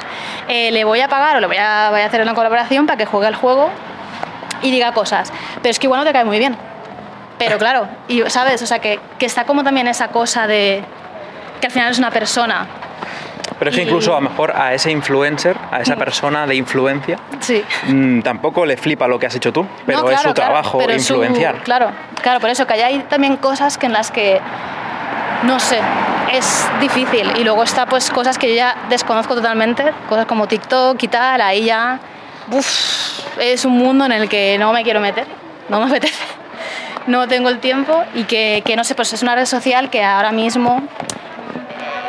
eh, le voy a pagar o le voy a, voy a hacer una colaboración para que juegue el juego y diga cosas. Pero es que igual no te cae muy bien. Pero claro, y, ¿sabes? O sea, que, que está como también esa cosa de que al final es una persona. Pero es que incluso a lo mejor a ese influencer, a esa persona de influencia, Sí. mm, tampoco le flipa lo que has hecho tú, pero No, es su claro, trabajo su- influenciar. claro, claro, por eso que hay también cosas que en las que no sé, es difícil y luego está pues cosas que yo ya desconozco totalmente, cosas como TikTok y tal, ahí ya uf, es un mundo en el que no me quiero meter, no me apetece. No tengo el tiempo y que, que no sé, pues es una red social que ahora mismo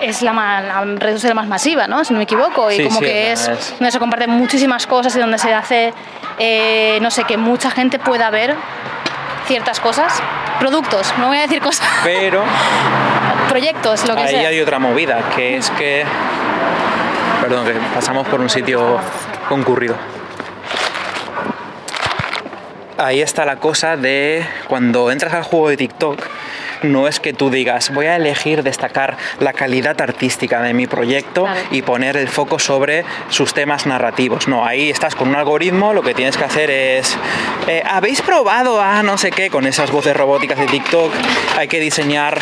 es la, ma- la red social más masiva, ¿no? Si no me equivoco. Y Sí, como sí, que es, donde se comparten muchísimas cosas y donde se hace, eh, no sé, que mucha gente pueda ver ciertas cosas. Productos, no voy a decir cosas. Pero Proyectos, lo que ahí sea. hay otra movida, que es que... Perdón, que pasamos por un sitio concurrido. Ahí está la cosa de cuando entras al juego de TikTok, no es que tú digas, voy a elegir destacar la calidad artística de mi proyecto Claro. y poner el foco sobre sus temas narrativos. No, ahí estás con un algoritmo, lo que tienes que hacer es, eh, ¿habéis probado a no sé qué con esas voces robóticas de TikTok? Hay que diseñar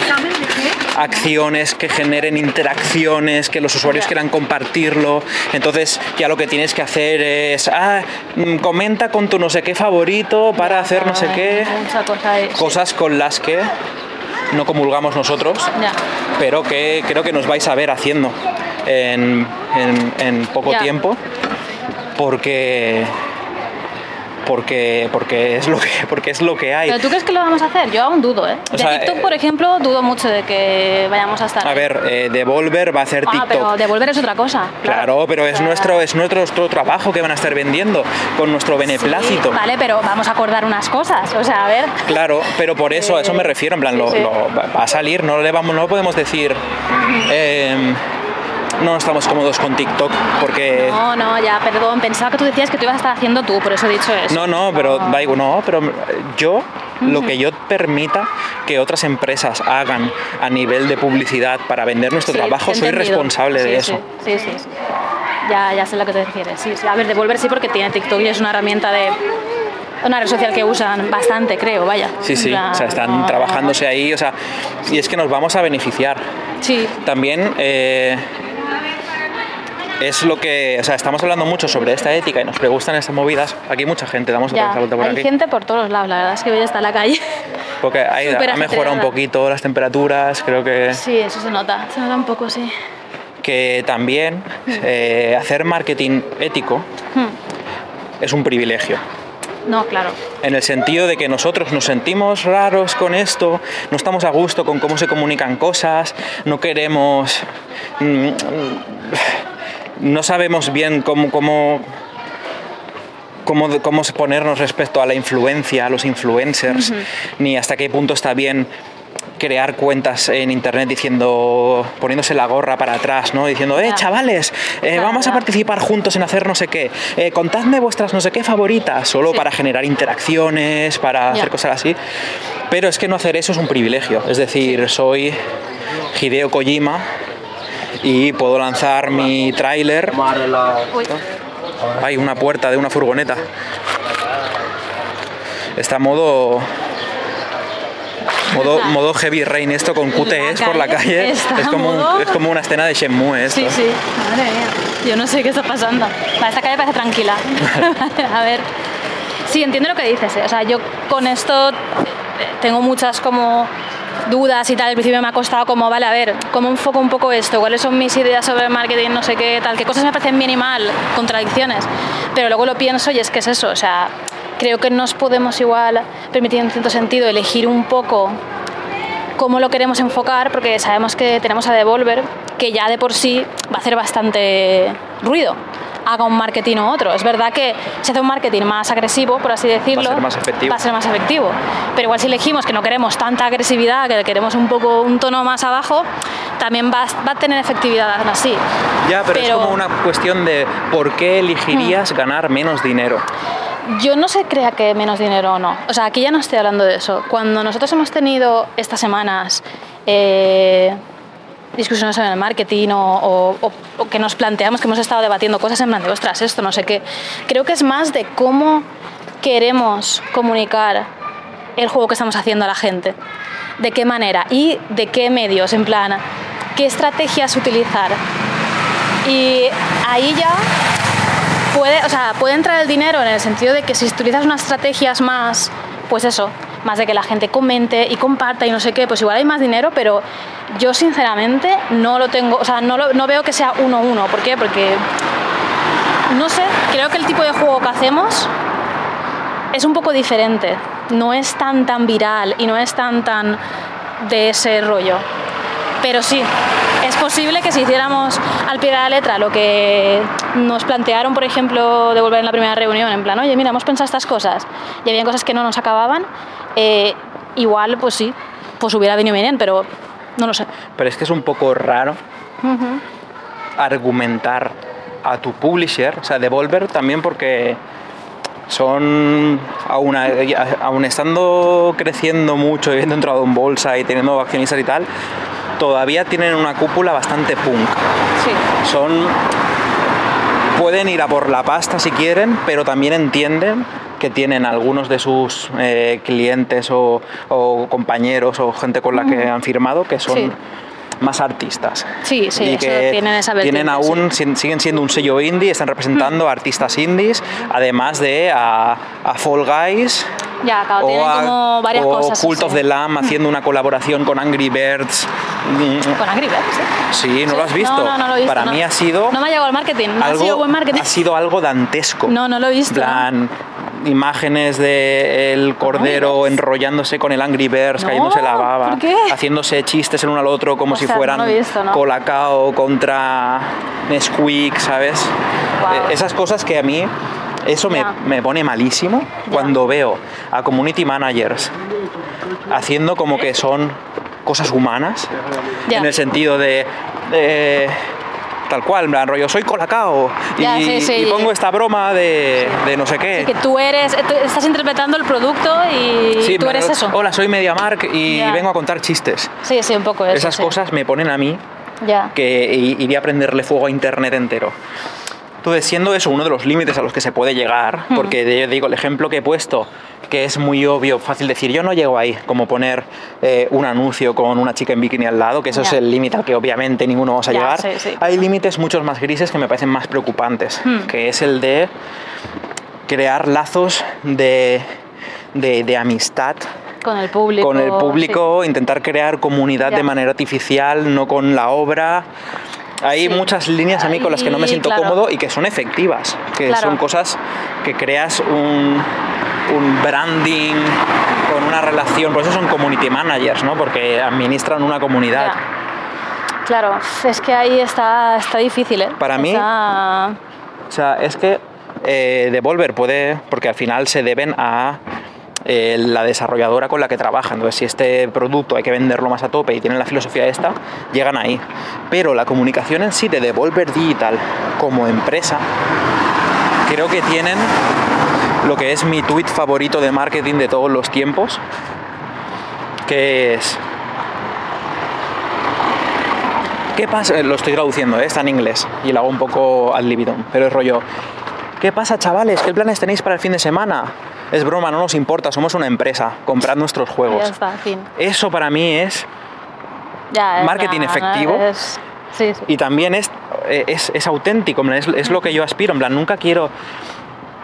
acciones que generen interacciones, que los usuarios quieran compartirlo. Entonces ya lo que tienes que hacer es, ah, mm, comenta con tu no sé qué favorito para hacer no sé qué. Mucha cosa de- sí. Cosas con las que no comulgamos nosotros, pero que creo que nos vais a ver haciendo en, en- en poco tiempo, porque porque, porque, es lo que, porque es lo que hay. ¿Pero tú crees que lo vamos a hacer? Yo aún dudo, ¿eh? O de sea, TikTok, eh, por ejemplo, dudo mucho de que vayamos a estar. A ver, eh, Devolver va a hacer Ah, TikTok. pero devolver es otra cosa. Claro, pero es O sea, nuestro, es nuestro, nuestro trabajo que van a estar vendiendo con nuestro beneplácito. Sí, vale, pero vamos a acordar unas cosas. O sea, a ver. Claro, pero por eso, a eso me refiero, en plan, lo, sí, sí. lo- va a salir, no le vamos, no podemos decir no estamos cómodos con TikTok porque No, no, ya, perdón. Pensaba que tú decías que tú ibas a estar haciendo tú, por eso he dicho eso. no, no, pero da igual, no, pero yo lo que yo permita que otras empresas hagan a nivel de publicidad para vender nuestro Sí, trabajo, soy responsable Sí, de eso. Sí, sí, sí. Ya, ya sé a lo que te refieres. Sí, sí. A ver, devolver sí porque tiene TikTok y es una herramienta de. Una red social que usan bastante, creo, vaya. Sí, sí, o sea, están no- trabajándose ahí, o sea, y es que nos vamos a beneficiar. Sí, También eh, es lo que, o sea, estamos hablando mucho sobre esta ética y nos gustan estas movidas. Aquí mucha gente, damos otra ya. la vuelta por Hay aquí. gente por todos lados, la verdad es que hoy está en la calle. Porque hay- ha mejorado un poquito las temperaturas, creo que, Sí, eso se nota. Se nota un poco, sí. que también eh, hacer marketing ético Hmm. es un privilegio. No, claro. En el sentido de que nosotros nos sentimos raros con esto, no estamos a gusto con cómo se comunican cosas, no queremos. mm, No sabemos bien cómo. cómo Cómo, cómo ponernos respecto a la influencia, a los influencers, ni hasta qué punto está bien crear cuentas en internet diciendo, poniéndose la gorra para atrás, ¿no? Diciendo, eh, chavales, eh, vamos a participar juntos en hacer no sé qué, eh, contadme vuestras no sé qué favoritas, solo Sí. para generar interacciones, para hacer cosas así. Pero es que no hacer eso es un privilegio. Es decir, soy Hideo Kojima y puedo lanzar mi tráiler. Hay una puerta de una furgoneta. Está modo. Modo, modo heavy rain esto con QTEs por la calle Es como, un- es como una escena de Shenmue esto. sí, sí. Madre mía. Yo no sé qué está pasando. Vale, esta calle parece tranquila. a ver. Sí, entiendo lo que dices. ¿eh? O sea, yo con esto tengo muchas como dudas y tal. Al principio me ha costado como, vale, a ver, ¿cómo enfoco un poco esto? ¿Cuáles son mis ideas sobre marketing? No sé qué, tal. ¿Qué cosas me parecen bien y mal? Contradicciones. Pero luego lo pienso y es que es eso. O sea, creo que nos podemos igual permitir en cierto sentido elegir un poco cómo lo queremos enfocar, porque sabemos que tenemos a Devolver, que ya de por sí va a hacer bastante ruido, haga un marketing u otro. Es verdad que si hace un marketing más agresivo, por así decirlo, ser más efectivo. va a ser más efectivo. Pero igual si elegimos que no queremos tanta agresividad, que queremos un poco un tono más abajo, también va, va a tener efectividad aún así. Ya, pero, es como una cuestión de por qué elegirías ganar menos dinero. Yo no sé crea que menos dinero o no. O sea, aquí ya no estoy hablando de eso. Cuando nosotros hemos tenido estas semanas eh, discusiones sobre el marketing o que nos planteamos que hemos estado debatiendo cosas en plan de, ostras, esto, no sé qué, creo que es más de cómo queremos comunicar el juego que estamos haciendo a la gente. De qué manera y de qué medios, en plan, qué estrategias utilizar. Y ahí ya puede, o sea, puede entrar el dinero en el sentido de que si utilizas unas estrategias más, pues eso, más de que la gente comente y comparta y no sé qué, pues igual hay más dinero, pero yo sinceramente no lo tengo, o sea, no, lo- no veo que sea uno a uno. ¿Por qué? Porque, no sé, creo que el tipo de juego que hacemos es un poco diferente. No es tan tan viral y no es tan tan de ese rollo. Pero sí, es posible que si hiciéramos al pie de la letra lo que nos plantearon, por ejemplo, de volver en la primera reunión, en plan, oye, mira, hemos pensado estas cosas, y había cosas que no nos acababan, eh, igual, pues sí, pues hubiera venido bien, pero no lo sé. Pero es que es un poco raro argumentar a tu publisher, o sea, Devolver también porque son, aún, aún estando creciendo mucho y habiendo entrado en bolsa y teniendo accionistas y tal, todavía tienen una cúpula bastante punk. Sí. Son, pueden ir a por la pasta si quieren, pero también entienden que tienen algunos de sus eh, clientes o, o compañeros o gente con la que han firmado que son Sí. más artistas. Sí, sí, y eso que tienen esa tienen aún, sin- siguen siendo un sello indie, están representando a artistas indies, además de a, a Fall Guys Ya, claro, tienen a- como varias o cosas. Cult sí. of the Lamb haciendo una colaboración con Angry Birds. Mm, Con Angry Birds, ¿sí? Sí, ¿no lo has visto? No, no, no lo he visto. Para no. mí ha sido No me ha llegado el marketing, no ha sido buen marketing. ha sido algo dantesco. No, no lo he visto. Plan, imágenes de el cordero enrollándose con el Angry Birds, No, cayéndose la baba, haciéndose chistes el uno al otro como si fueran no. Colacao contra Nesquik, ¿sabes? Eh, Esas cosas que a mí eso me, me pone malísimo cuando veo a community managers haciendo como que son cosas humanas en el sentido de eh, tal cual, en plan rollo, soy Colacao y, Ya, sí, sí. y pongo esta broma de, de no sé qué. Que tú eres, tú estás interpretando el producto y tú eres eso. Hola, soy MediaMark y Ya. vengo a contar chistes. Sí, sí, un poco eso. Esas cosas me ponen a mí Ya. que iría a prenderle fuego a internet entero. Entonces, siendo eso uno de los límites a los que se puede llegar, porque de- digo, el ejemplo que he puesto, que es muy obvio, fácil decir, yo no llego ahí, como poner eh, un anuncio con una chica en bikini al lado, que eso es el límite al que obviamente ninguno vamos a llegar. sí, sí. Hay límites muchos más grises que me parecen más preocupantes, Hmm. que es el de crear lazos de, de- de amistad Con el público. con el público, intentar crear comunidad Ya. de manera artificial, no con la obra. Hay Sí. muchas líneas a mí con las que no me siento claro. cómodo y que son efectivas, que Claro. son cosas que creas un, un branding con una relación, por eso son community managers, ¿no? porque administran una comunidad. Claro, es que ahí está, está difícil, ¿eh? Para mí- Está- O sea, es que eh, Devolver puede, porque al final se deben a eh, la desarrolladora con la que trabaja. Entonces, si este producto hay que venderlo más a tope y tienen la filosofía esta, llegan ahí. Pero la comunicación en sí de Devolver Digital como empresa, creo que tienen lo que es mi tweet favorito de marketing de todos los tiempos, que es... ¿Qué pasa? Eh, Lo estoy traduciendo, ¿eh? está en inglés y lo hago un poco al libidón, pero es rollo. ¿Qué pasa, chavales? ¿Qué planes tenéis para el fin de semana? Es broma, no nos importa, somos una empresa, comprad nuestros Ya juegos. está, en fin. Eso para mí es. Ya, Marketing efectivo. es- Sí, sí. Y también es, eh, es, es auténtico, es lo que yo aspiro. En plan, nunca quiero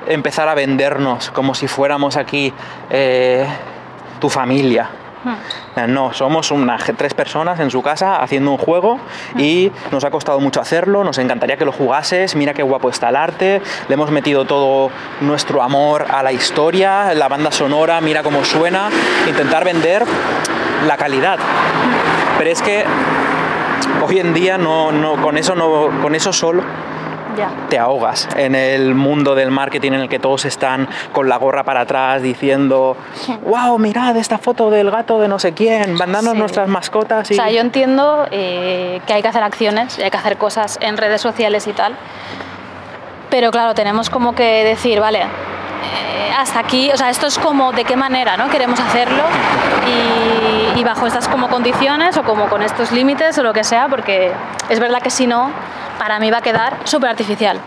empezar a vendernos como si fuéramos aquí eh, tu familia. Hmm. No, somos una, tres personas en su casa haciendo un juego y nos ha costado mucho hacerlo, nos encantaría que lo jugases, mira qué guapo está el arte, le hemos metido todo nuestro amor a la historia, la banda sonora, mira cómo suena, intentar vender la calidad. Pero es que hoy en día no, no, con, eso no, con eso solo Te ahogas en el mundo del marketing en el que todos están con la gorra para atrás diciendo, wow, mirad esta foto del gato de no sé quién, mandando Sí. nuestras mascotas y... O sea, yo entiendo eh, que hay que hacer acciones y hay que hacer cosas en redes sociales y tal. Pero claro, tenemos como que decir, vale, eh, hasta aquí, o sea, esto es como de qué manera ¿no? queremos hacerlo y, y bajo estas como condiciones o como con estos límites o lo que sea, porque es verdad que si no, para mí va a quedar súper artificial.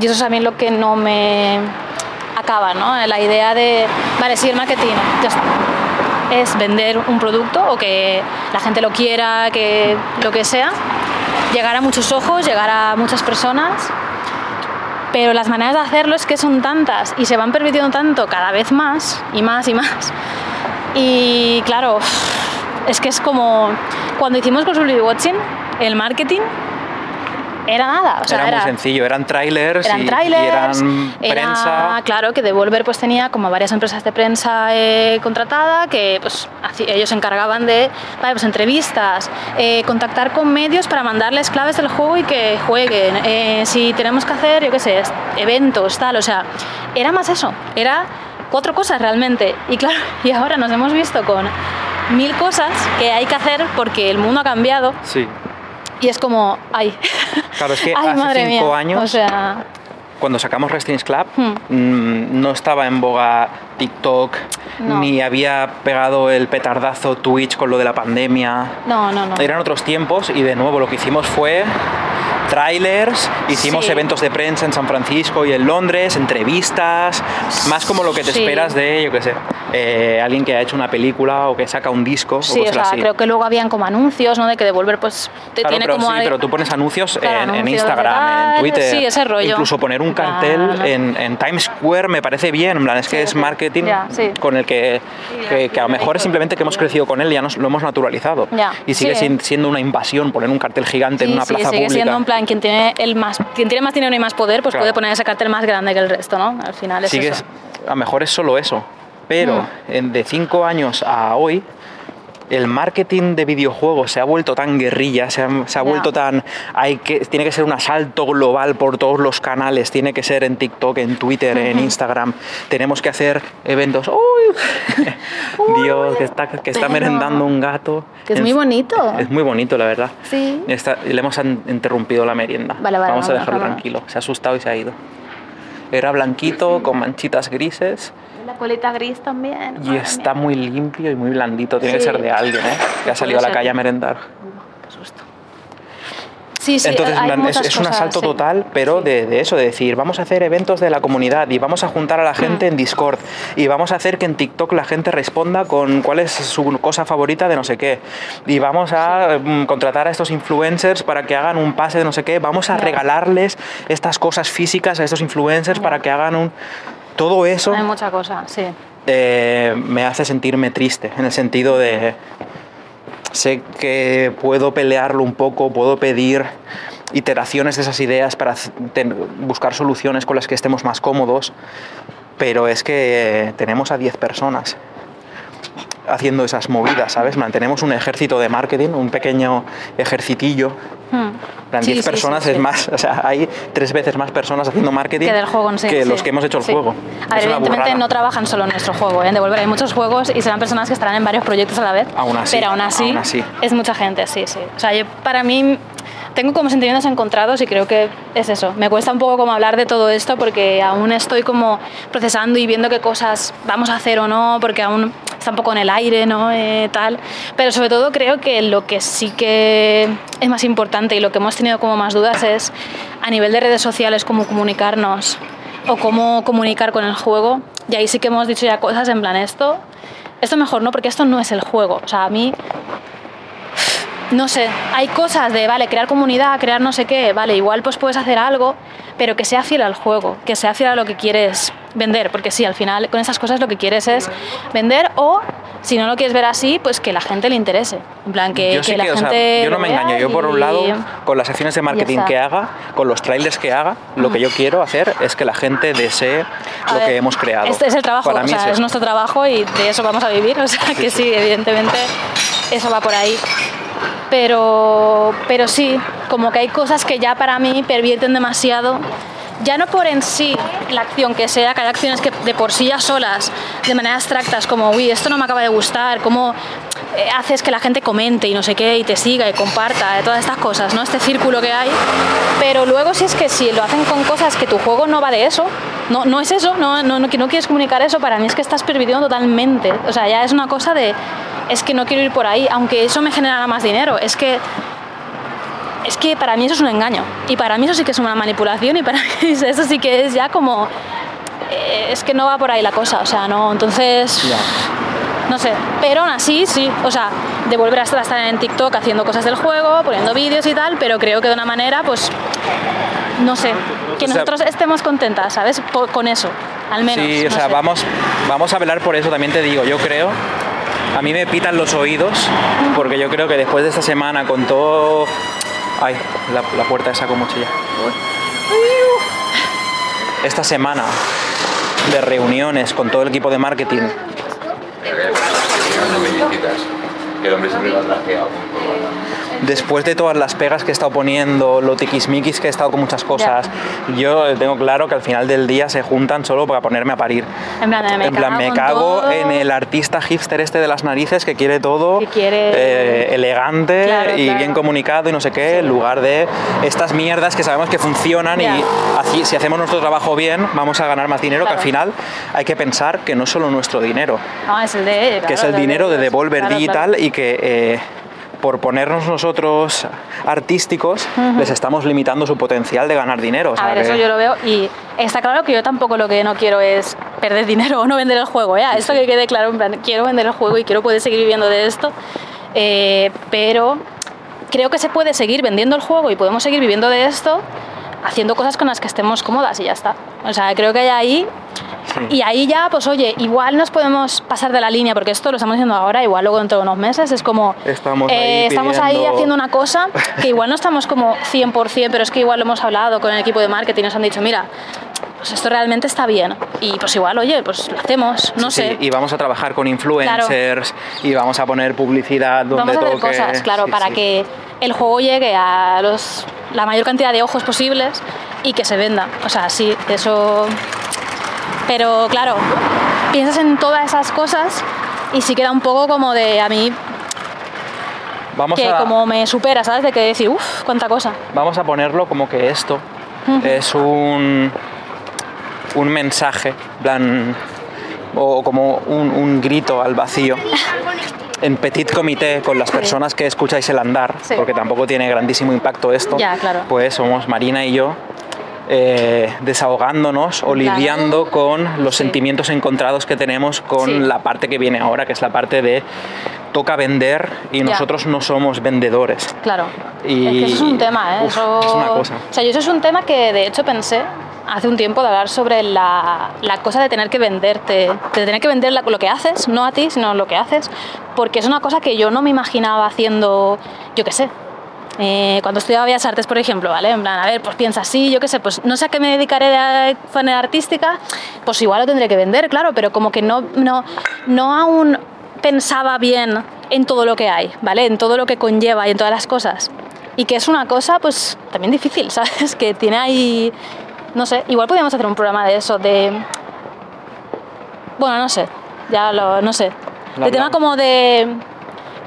Y eso es también lo que no me acaba, ¿no? La idea de, vale, sí, el marketing, es vender un producto o que la gente lo quiera, que lo que sea, llegar a muchos ojos, llegar a muchas personas, pero las maneras de hacerlo es que son tantas y se van permitiendo tanto cada vez más y más y más. Y claro, es que es como cuando hicimos Call Watching, el marketing era nada, o sea, era, era muy sencillo, eran trailers, eran y, eran era- prensa. claro, que Devolver pues tenía como varias empresas de prensa eh, contratada que pues ellos se encargaban de, vale, pues entrevistas, eh, contactar con medios para mandarles claves del juego y que jueguen, eh, si tenemos que hacer, yo qué sé, eventos, tal, o sea, era más eso, era cuatro cosas realmente. Y claro, y ahora nos hemos visto con mil cosas que hay que hacer porque el mundo ha cambiado Sí. Y es como, ay, Claro, es que ay, hace madre cinco mía. años- o sea, Cuando sacamos Wrestling's Club, Hmm. mm, no estaba en boga TikTok, No. ni había pegado el petardazo Twitch con lo de la pandemia. no, no, no. Eran otros tiempos y de nuevo lo que hicimos fue trailers, hicimos Sí. eventos de prensa en San Francisco y en Londres, entrevistas, más como lo que te Sí. esperas de, yo qué sé, eh, alguien que ha hecho una película o que saca un disco Sí, o o sea, así. creo que luego habían como anuncios, ¿no? De que Devolver pues te Claro, tiene pero como sí, pero tú pones anuncios Claro, en, en anuncios de Instagram, tal, en Twitter. sí, ese rollo. Incluso poner un En cartel ¿no? en, en Times Square me parece bien. En plan, es que Sí, es marketing Ya, con el que, que, que a lo mejor es simplemente que hemos crecido con él y ya nos, lo hemos naturalizado. Ya, Y sigue siendo una invasión poner un cartel gigante en una plaza sigue pública. siendo en plan quien tiene el más quien tiene más dinero y más poder pues Claro. puede poner ese cartel más grande que el resto no al final es Sigues- eso a lo mejor es solo eso. Pero en- de cinco años a hoy, el marketing de videojuegos se ha vuelto tan guerrilla, se ha, se ha Ya. vuelto tan... Hay que, tiene que ser un asalto global por todos los canales, tiene que ser en TikTok, en Twitter, en Instagram. Tenemos que hacer eventos... ¡Uy! Dios, que está, que está Pero- merendando un gato. Que es muy bonito. Es muy bonito, la verdad. Sí. Está- le hemos interrumpido la merienda. Vale, vale, Vamos a dejarlo tranquilo. Se ha asustado y se ha ido. Era blanquito, con manchitas grises La colita gris también. y está muy limpio y muy blandito. Tiene que ser de alguien, ¿eh? Que ha salido a la ser. calle a merendar. Sí, sí, Entonces, hay es, un cosas, asalto sí. total, pero de, de eso, de decir, vamos a hacer eventos de la comunidad y vamos a juntar a la gente en Discord y vamos a hacer que en TikTok la gente responda con cuál es su cosa favorita de no sé qué y vamos a mm, contratar a estos influencers para que hagan un pase de no sé qué, vamos a regalarles estas cosas físicas a estos influencers para que hagan un... Todo eso Hay mucha cosa, sí. eh, me hace sentirme triste, en el sentido de sé que puedo pelearlo un poco, puedo pedir iteraciones de esas ideas para buscar soluciones con las que estemos más cómodos, pero es que eh, tenemos a 10 personas haciendo esas movidas, ¿sabes? Man, tenemos un ejército de marketing, un pequeño ejercitillo. Hmm. En plan, Sí, 10 sí, personas sí, es más, o sea, hay tres veces más personas haciendo marketing Que del juego los que hemos hecho el juego. A ver, evidentemente no trabajan solo en nuestro juego, ¿eh? en Devolver hay muchos juegos y serán personas que estarán en varios proyectos a la vez. Aún así, pero aún así, aún así. es mucha gente, sí, sí. O sea, yo para mí tengo como sentimientos encontrados y creo que es eso. Me cuesta un poco como hablar de todo esto porque aún estoy como procesando y viendo qué cosas vamos a hacer o no, porque aún está un poco en el aire, ¿no? Eh, tal. Pero sobre todo creo que lo que sí que es más importante y lo que hemos tenido como más dudas es a nivel de redes sociales cómo comunicarnos o cómo comunicar con el juego. Y ahí sí que hemos dicho ya cosas en plan esto. Esto mejor no, porque esto no es el juego. O sea, a mí no sé, hay cosas de, vale, crear comunidad, crear no sé qué, vale, igual pues puedes hacer algo, pero que sea fiel al juego, que sea fiel a lo que quieres vender, porque sí, al final con esas cosas lo que quieres es vender o, si no lo quieres ver así, pues que la gente le interese. En plan, que, yo que sí la que, o sea, gente. yo no me engaño. Yo, por un lado, con las acciones de marketing que haga, con los trailers que haga, lo que yo quiero hacer es que la gente desee A lo ver, que hemos creado. Este es el trabajo, Para o mí sea, es nuestro trabajo y de eso vamos a vivir, o sea que sí, evidentemente eso va por ahí. Pero, pero sí, como que hay cosas que ya para mí pervierten demasiado, ya no por en sí la acción que sea, que hay acciones que de por sí ya solas, de manera abstractas, como, uy, esto no me acaba de gustar, cómo eh, haces que la gente comente y no sé qué, y te siga y comparta, eh, todas estas cosas, ¿no? Este círculo que hay. Pero luego si es que si lo hacen con cosas que tu juego no va de eso, no, no es eso, no, no, no, que no quieres comunicar eso, para mí es que estás pervirtiendo totalmente. O sea, ya es una cosa de, es que no quiero ir por ahí, aunque eso me generara más dinero, es que es que para mí eso es un engaño. Y para mí eso sí que es una manipulación y para mí eso sí que es ya como... eh, es que no va por ahí la cosa, o sea, no, entonces... No sé, pero aún así sí, o sea, de volver a estar, a estar en TikTok haciendo cosas del juego, poniendo vídeos y tal, pero creo que de una manera, pues, no sé, que O sea- nosotros estemos contentas, ¿sabes? Por- con eso, al menos. Sí, o no sea, sé. vamos, vamos a velar por eso, también te digo, yo creo, a mí me pitan los oídos, porque yo creo que después de esta semana con todo... Ay, la, la puerta esa con mochila. Esta semana de reuniones con todo el equipo de marketing, Que el hombre siempre lo ha trajeado. Después de todas las pegas que he estado poniendo, lo tiquismiquis que he estado con muchas cosas, yo tengo claro que al final del día se juntan solo para ponerme a parir. En plan, me en plan, cago me en cago todo. en el artista hipster este de las narices que quiere todo Que quiere- eh, elegante Claro, y claro. bien comunicado y no sé qué, en lugar de estas mierdas que sabemos que funcionan y así, si hacemos nuestro trabajo bien vamos a ganar más dinero, que al final hay que pensar que no es solo nuestro dinero, No, es el de... que es el dinero de Devolver Digital y que eh, por ponernos nosotros artísticos les estamos limitando su potencial de ganar dinero. o sea A ver, que- eso yo lo veo y está claro que yo tampoco lo que no quiero es perder dinero o no vender el juego, ¿eh? Esto que quede claro, en plan, quiero vender el juego y quiero poder seguir viviendo de esto, eh, pero creo que se puede seguir vendiendo el juego y podemos seguir viviendo de esto haciendo cosas con las que estemos cómodas y ya está. O sea, creo que hay ahí Sí. y ahí ya, pues oye, igual nos podemos pasar de la línea, porque esto lo estamos haciendo ahora, igual luego dentro de unos meses es como... Estamos eh, ahí estamos ahí haciendo una cosa que igual no estamos como 100%, pero es que igual lo hemos hablado con el equipo de marketing, nos han dicho, mira, pues esto realmente está bien. Y pues igual, oye, pues lo hacemos, no Sí, sé. y vamos a trabajar con influencers y vamos a poner publicidad donde Vamos a hacer toque. cosas, claro, Sí, para que el juego llegue a los, la mayor cantidad de ojos posibles y que se venda. O sea, sí, eso... Pero claro, piensas en todas esas cosas y sí queda un poco como de a mí Vamos que a, como me supera, ¿sabes? De que decir, uff, cuánta cosa. vamos a ponerlo como que esto es un, un mensaje, en plan, o como un, un grito al vacío. En petit comité con las personas que escucháis el andar, Sí. porque tampoco tiene grandísimo impacto esto, Ya, claro. pues somos Marina y yo eh, desahogándonos o Claro. lidiando con los Sí. sentimientos encontrados que tenemos con Sí. la parte que viene ahora, que es la parte de toca vender y Ya. nosotros no somos vendedores. Claro. Y- Es que eso es un tema, ¿eh? Uf, Eso- es una cosa. O sea, yo eso es un tema que de hecho pensé hace un tiempo de hablar sobre la, la cosa de tener que venderte, de tener que vender la- lo que haces, no a ti, sino lo que haces, porque es una cosa que yo no me imaginaba haciendo, yo qué sé. Eh, cuando estudiaba Bellas Artes, por ejemplo, ¿vale? En plan, a ver, pues piensa así, yo qué sé, pues no sé a qué me dedicaré de manera artística, pues igual lo tendré que vender, claro, pero como que no, no, no aún pensaba bien en todo lo que hay, ¿vale? En todo lo que conlleva y en todas las cosas. Y que es una cosa, pues, también difícil, ¿sabes? Que tiene ahí, no sé, igual podríamos hacer un programa de eso, de... Bueno, no sé, ya lo, no sé. De tema como de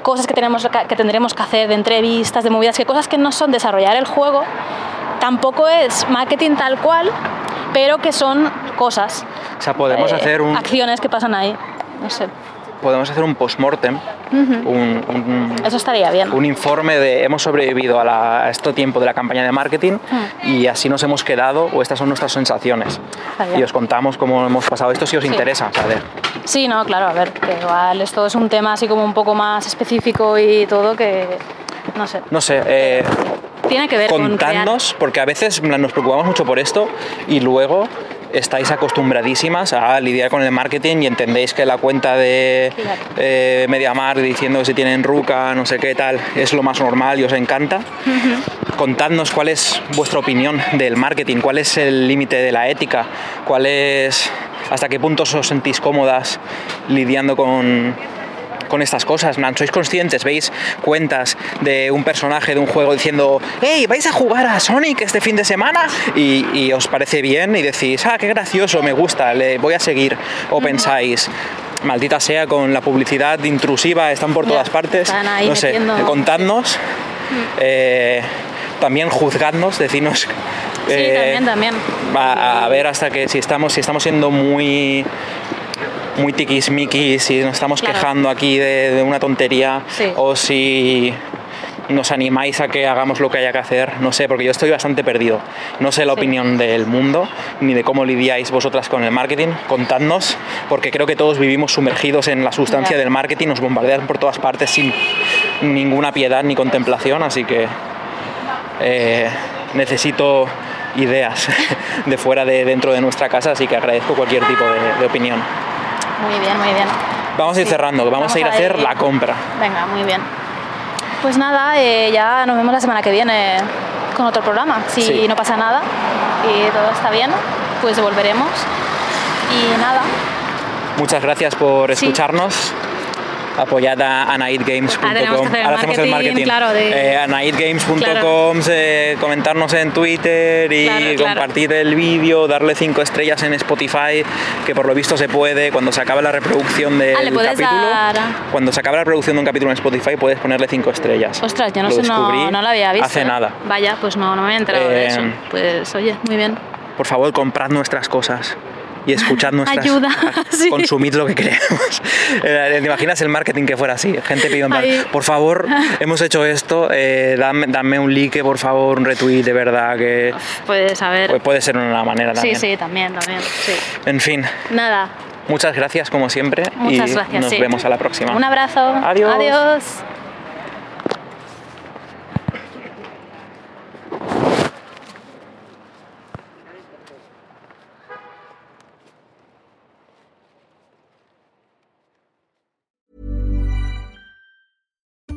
cosas que, tenemos, que tendremos que hacer, de entrevistas, de movidas, que cosas que no son desarrollar el juego, tampoco es marketing tal cual, pero que son cosas. O sea, podemos eh, hacer un Acciones que pasan ahí, no sé. Podemos hacer un postmortem, un, un- Eso estaría bien. un informe de hemos sobrevivido a, la- a este tiempo de la campaña de marketing Hmm. y así nos hemos quedado o estas son nuestras sensaciones. Y os contamos cómo hemos pasado esto si os Sí. interesa saber. Sí, no, claro, a ver, que igual esto es un tema así como un poco más específico y todo que, no sé, No sé, eh, tiene que ver con contadnos, porque a veces nos preocupamos mucho por esto y luego estáis acostumbradísimas a lidiar con el marketing y entendéis que la cuenta de eh, MediaMarkt diciendo que si tienen ruca, no sé qué tal, es lo más normal y os encanta. Contadnos cuál es vuestra opinión del marketing, cuál es el límite de la ética, cuál es hasta qué punto os sentís cómodas lidiando con, con estas cosas. plan, ¿Sois conscientes? ¿Veis cuentas de un personaje de un juego diciendo, hey, vais a jugar a Sonic este fin de semana? Y, y os parece bien y decís, ah, qué gracioso, me gusta, le voy a seguir. O pensáis, maldita sea, con la publicidad intrusiva, están por todas partes. no sé, contadnos. eh, también juzgadnos, decirnos Sí, eh, también, también. a, a ver hasta que si estamos si estamos siendo muy muy tiquismiquis si nos estamos Claro. quejando aquí de, de una tontería Sí. o si nos animáis a que hagamos lo que haya que hacer, no sé, porque yo estoy bastante perdido. No sé la Sí. opinión del mundo, ni de cómo lidiáis vosotras con el marketing. Contadnos, porque creo que todos vivimos sumergidos en la sustancia del marketing, nos bombardean por todas partes sin ninguna piedad ni contemplación, así que eh, necesito ideas de fuera de dentro de nuestra casa, así que agradezco cualquier tipo de, de opinión. Muy bien, muy bien. Vamos a ir Sí. cerrando, vamos, a ir a hacer ir- la compra. Venga, muy bien. Pues nada, eh, ya nos vemos la semana que viene con otro programa. Si Sí. no pasa nada y todo está bien, pues volveremos. Y nada, Muchas gracias por Sí. Apoyad a anaidgames.com. Ah, Ahora hacemos el marketing, claro, de- Eh, anaidgames.com, eh, comentarnos en Twitter y Claro, claro. compartir el vídeo, darle cinco estrellas en Spotify, que por lo visto se puede cuando se acabe la reproducción del Ah, puedes capítulo. dar- Cuando se acabe la reproducción de un capítulo en Spotify puedes ponerle cinco estrellas. ostras, yo no Lo sé, no, no lo había visto. Hace ¿eh? nada. Vaya, pues no, no me había enterado de Eh, eso. Pues oye, muy bien. Por favor, comprad nuestras cosas y escuchad nuestras Ayuda, sí. consumid lo que queremos. ¿Te imaginas el marketing que fuera así? Gente pidiendo, por favor, hemos hecho esto, eh, dame, dame un like, por favor, un retweet, de verdad, que ver. pues puede ser una manera sí, también. sí, también, también. Sí. En fin, Nada, muchas gracias como siempre muchas y gracias. nos sí. vemos a la próxima. Un abrazo. Adiós. Adiós.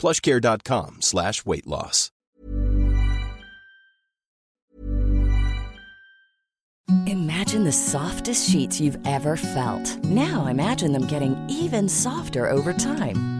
plushcare.com slash weight loss. Imagine the softest sheets you've ever felt. Now imagine them getting even softer over time.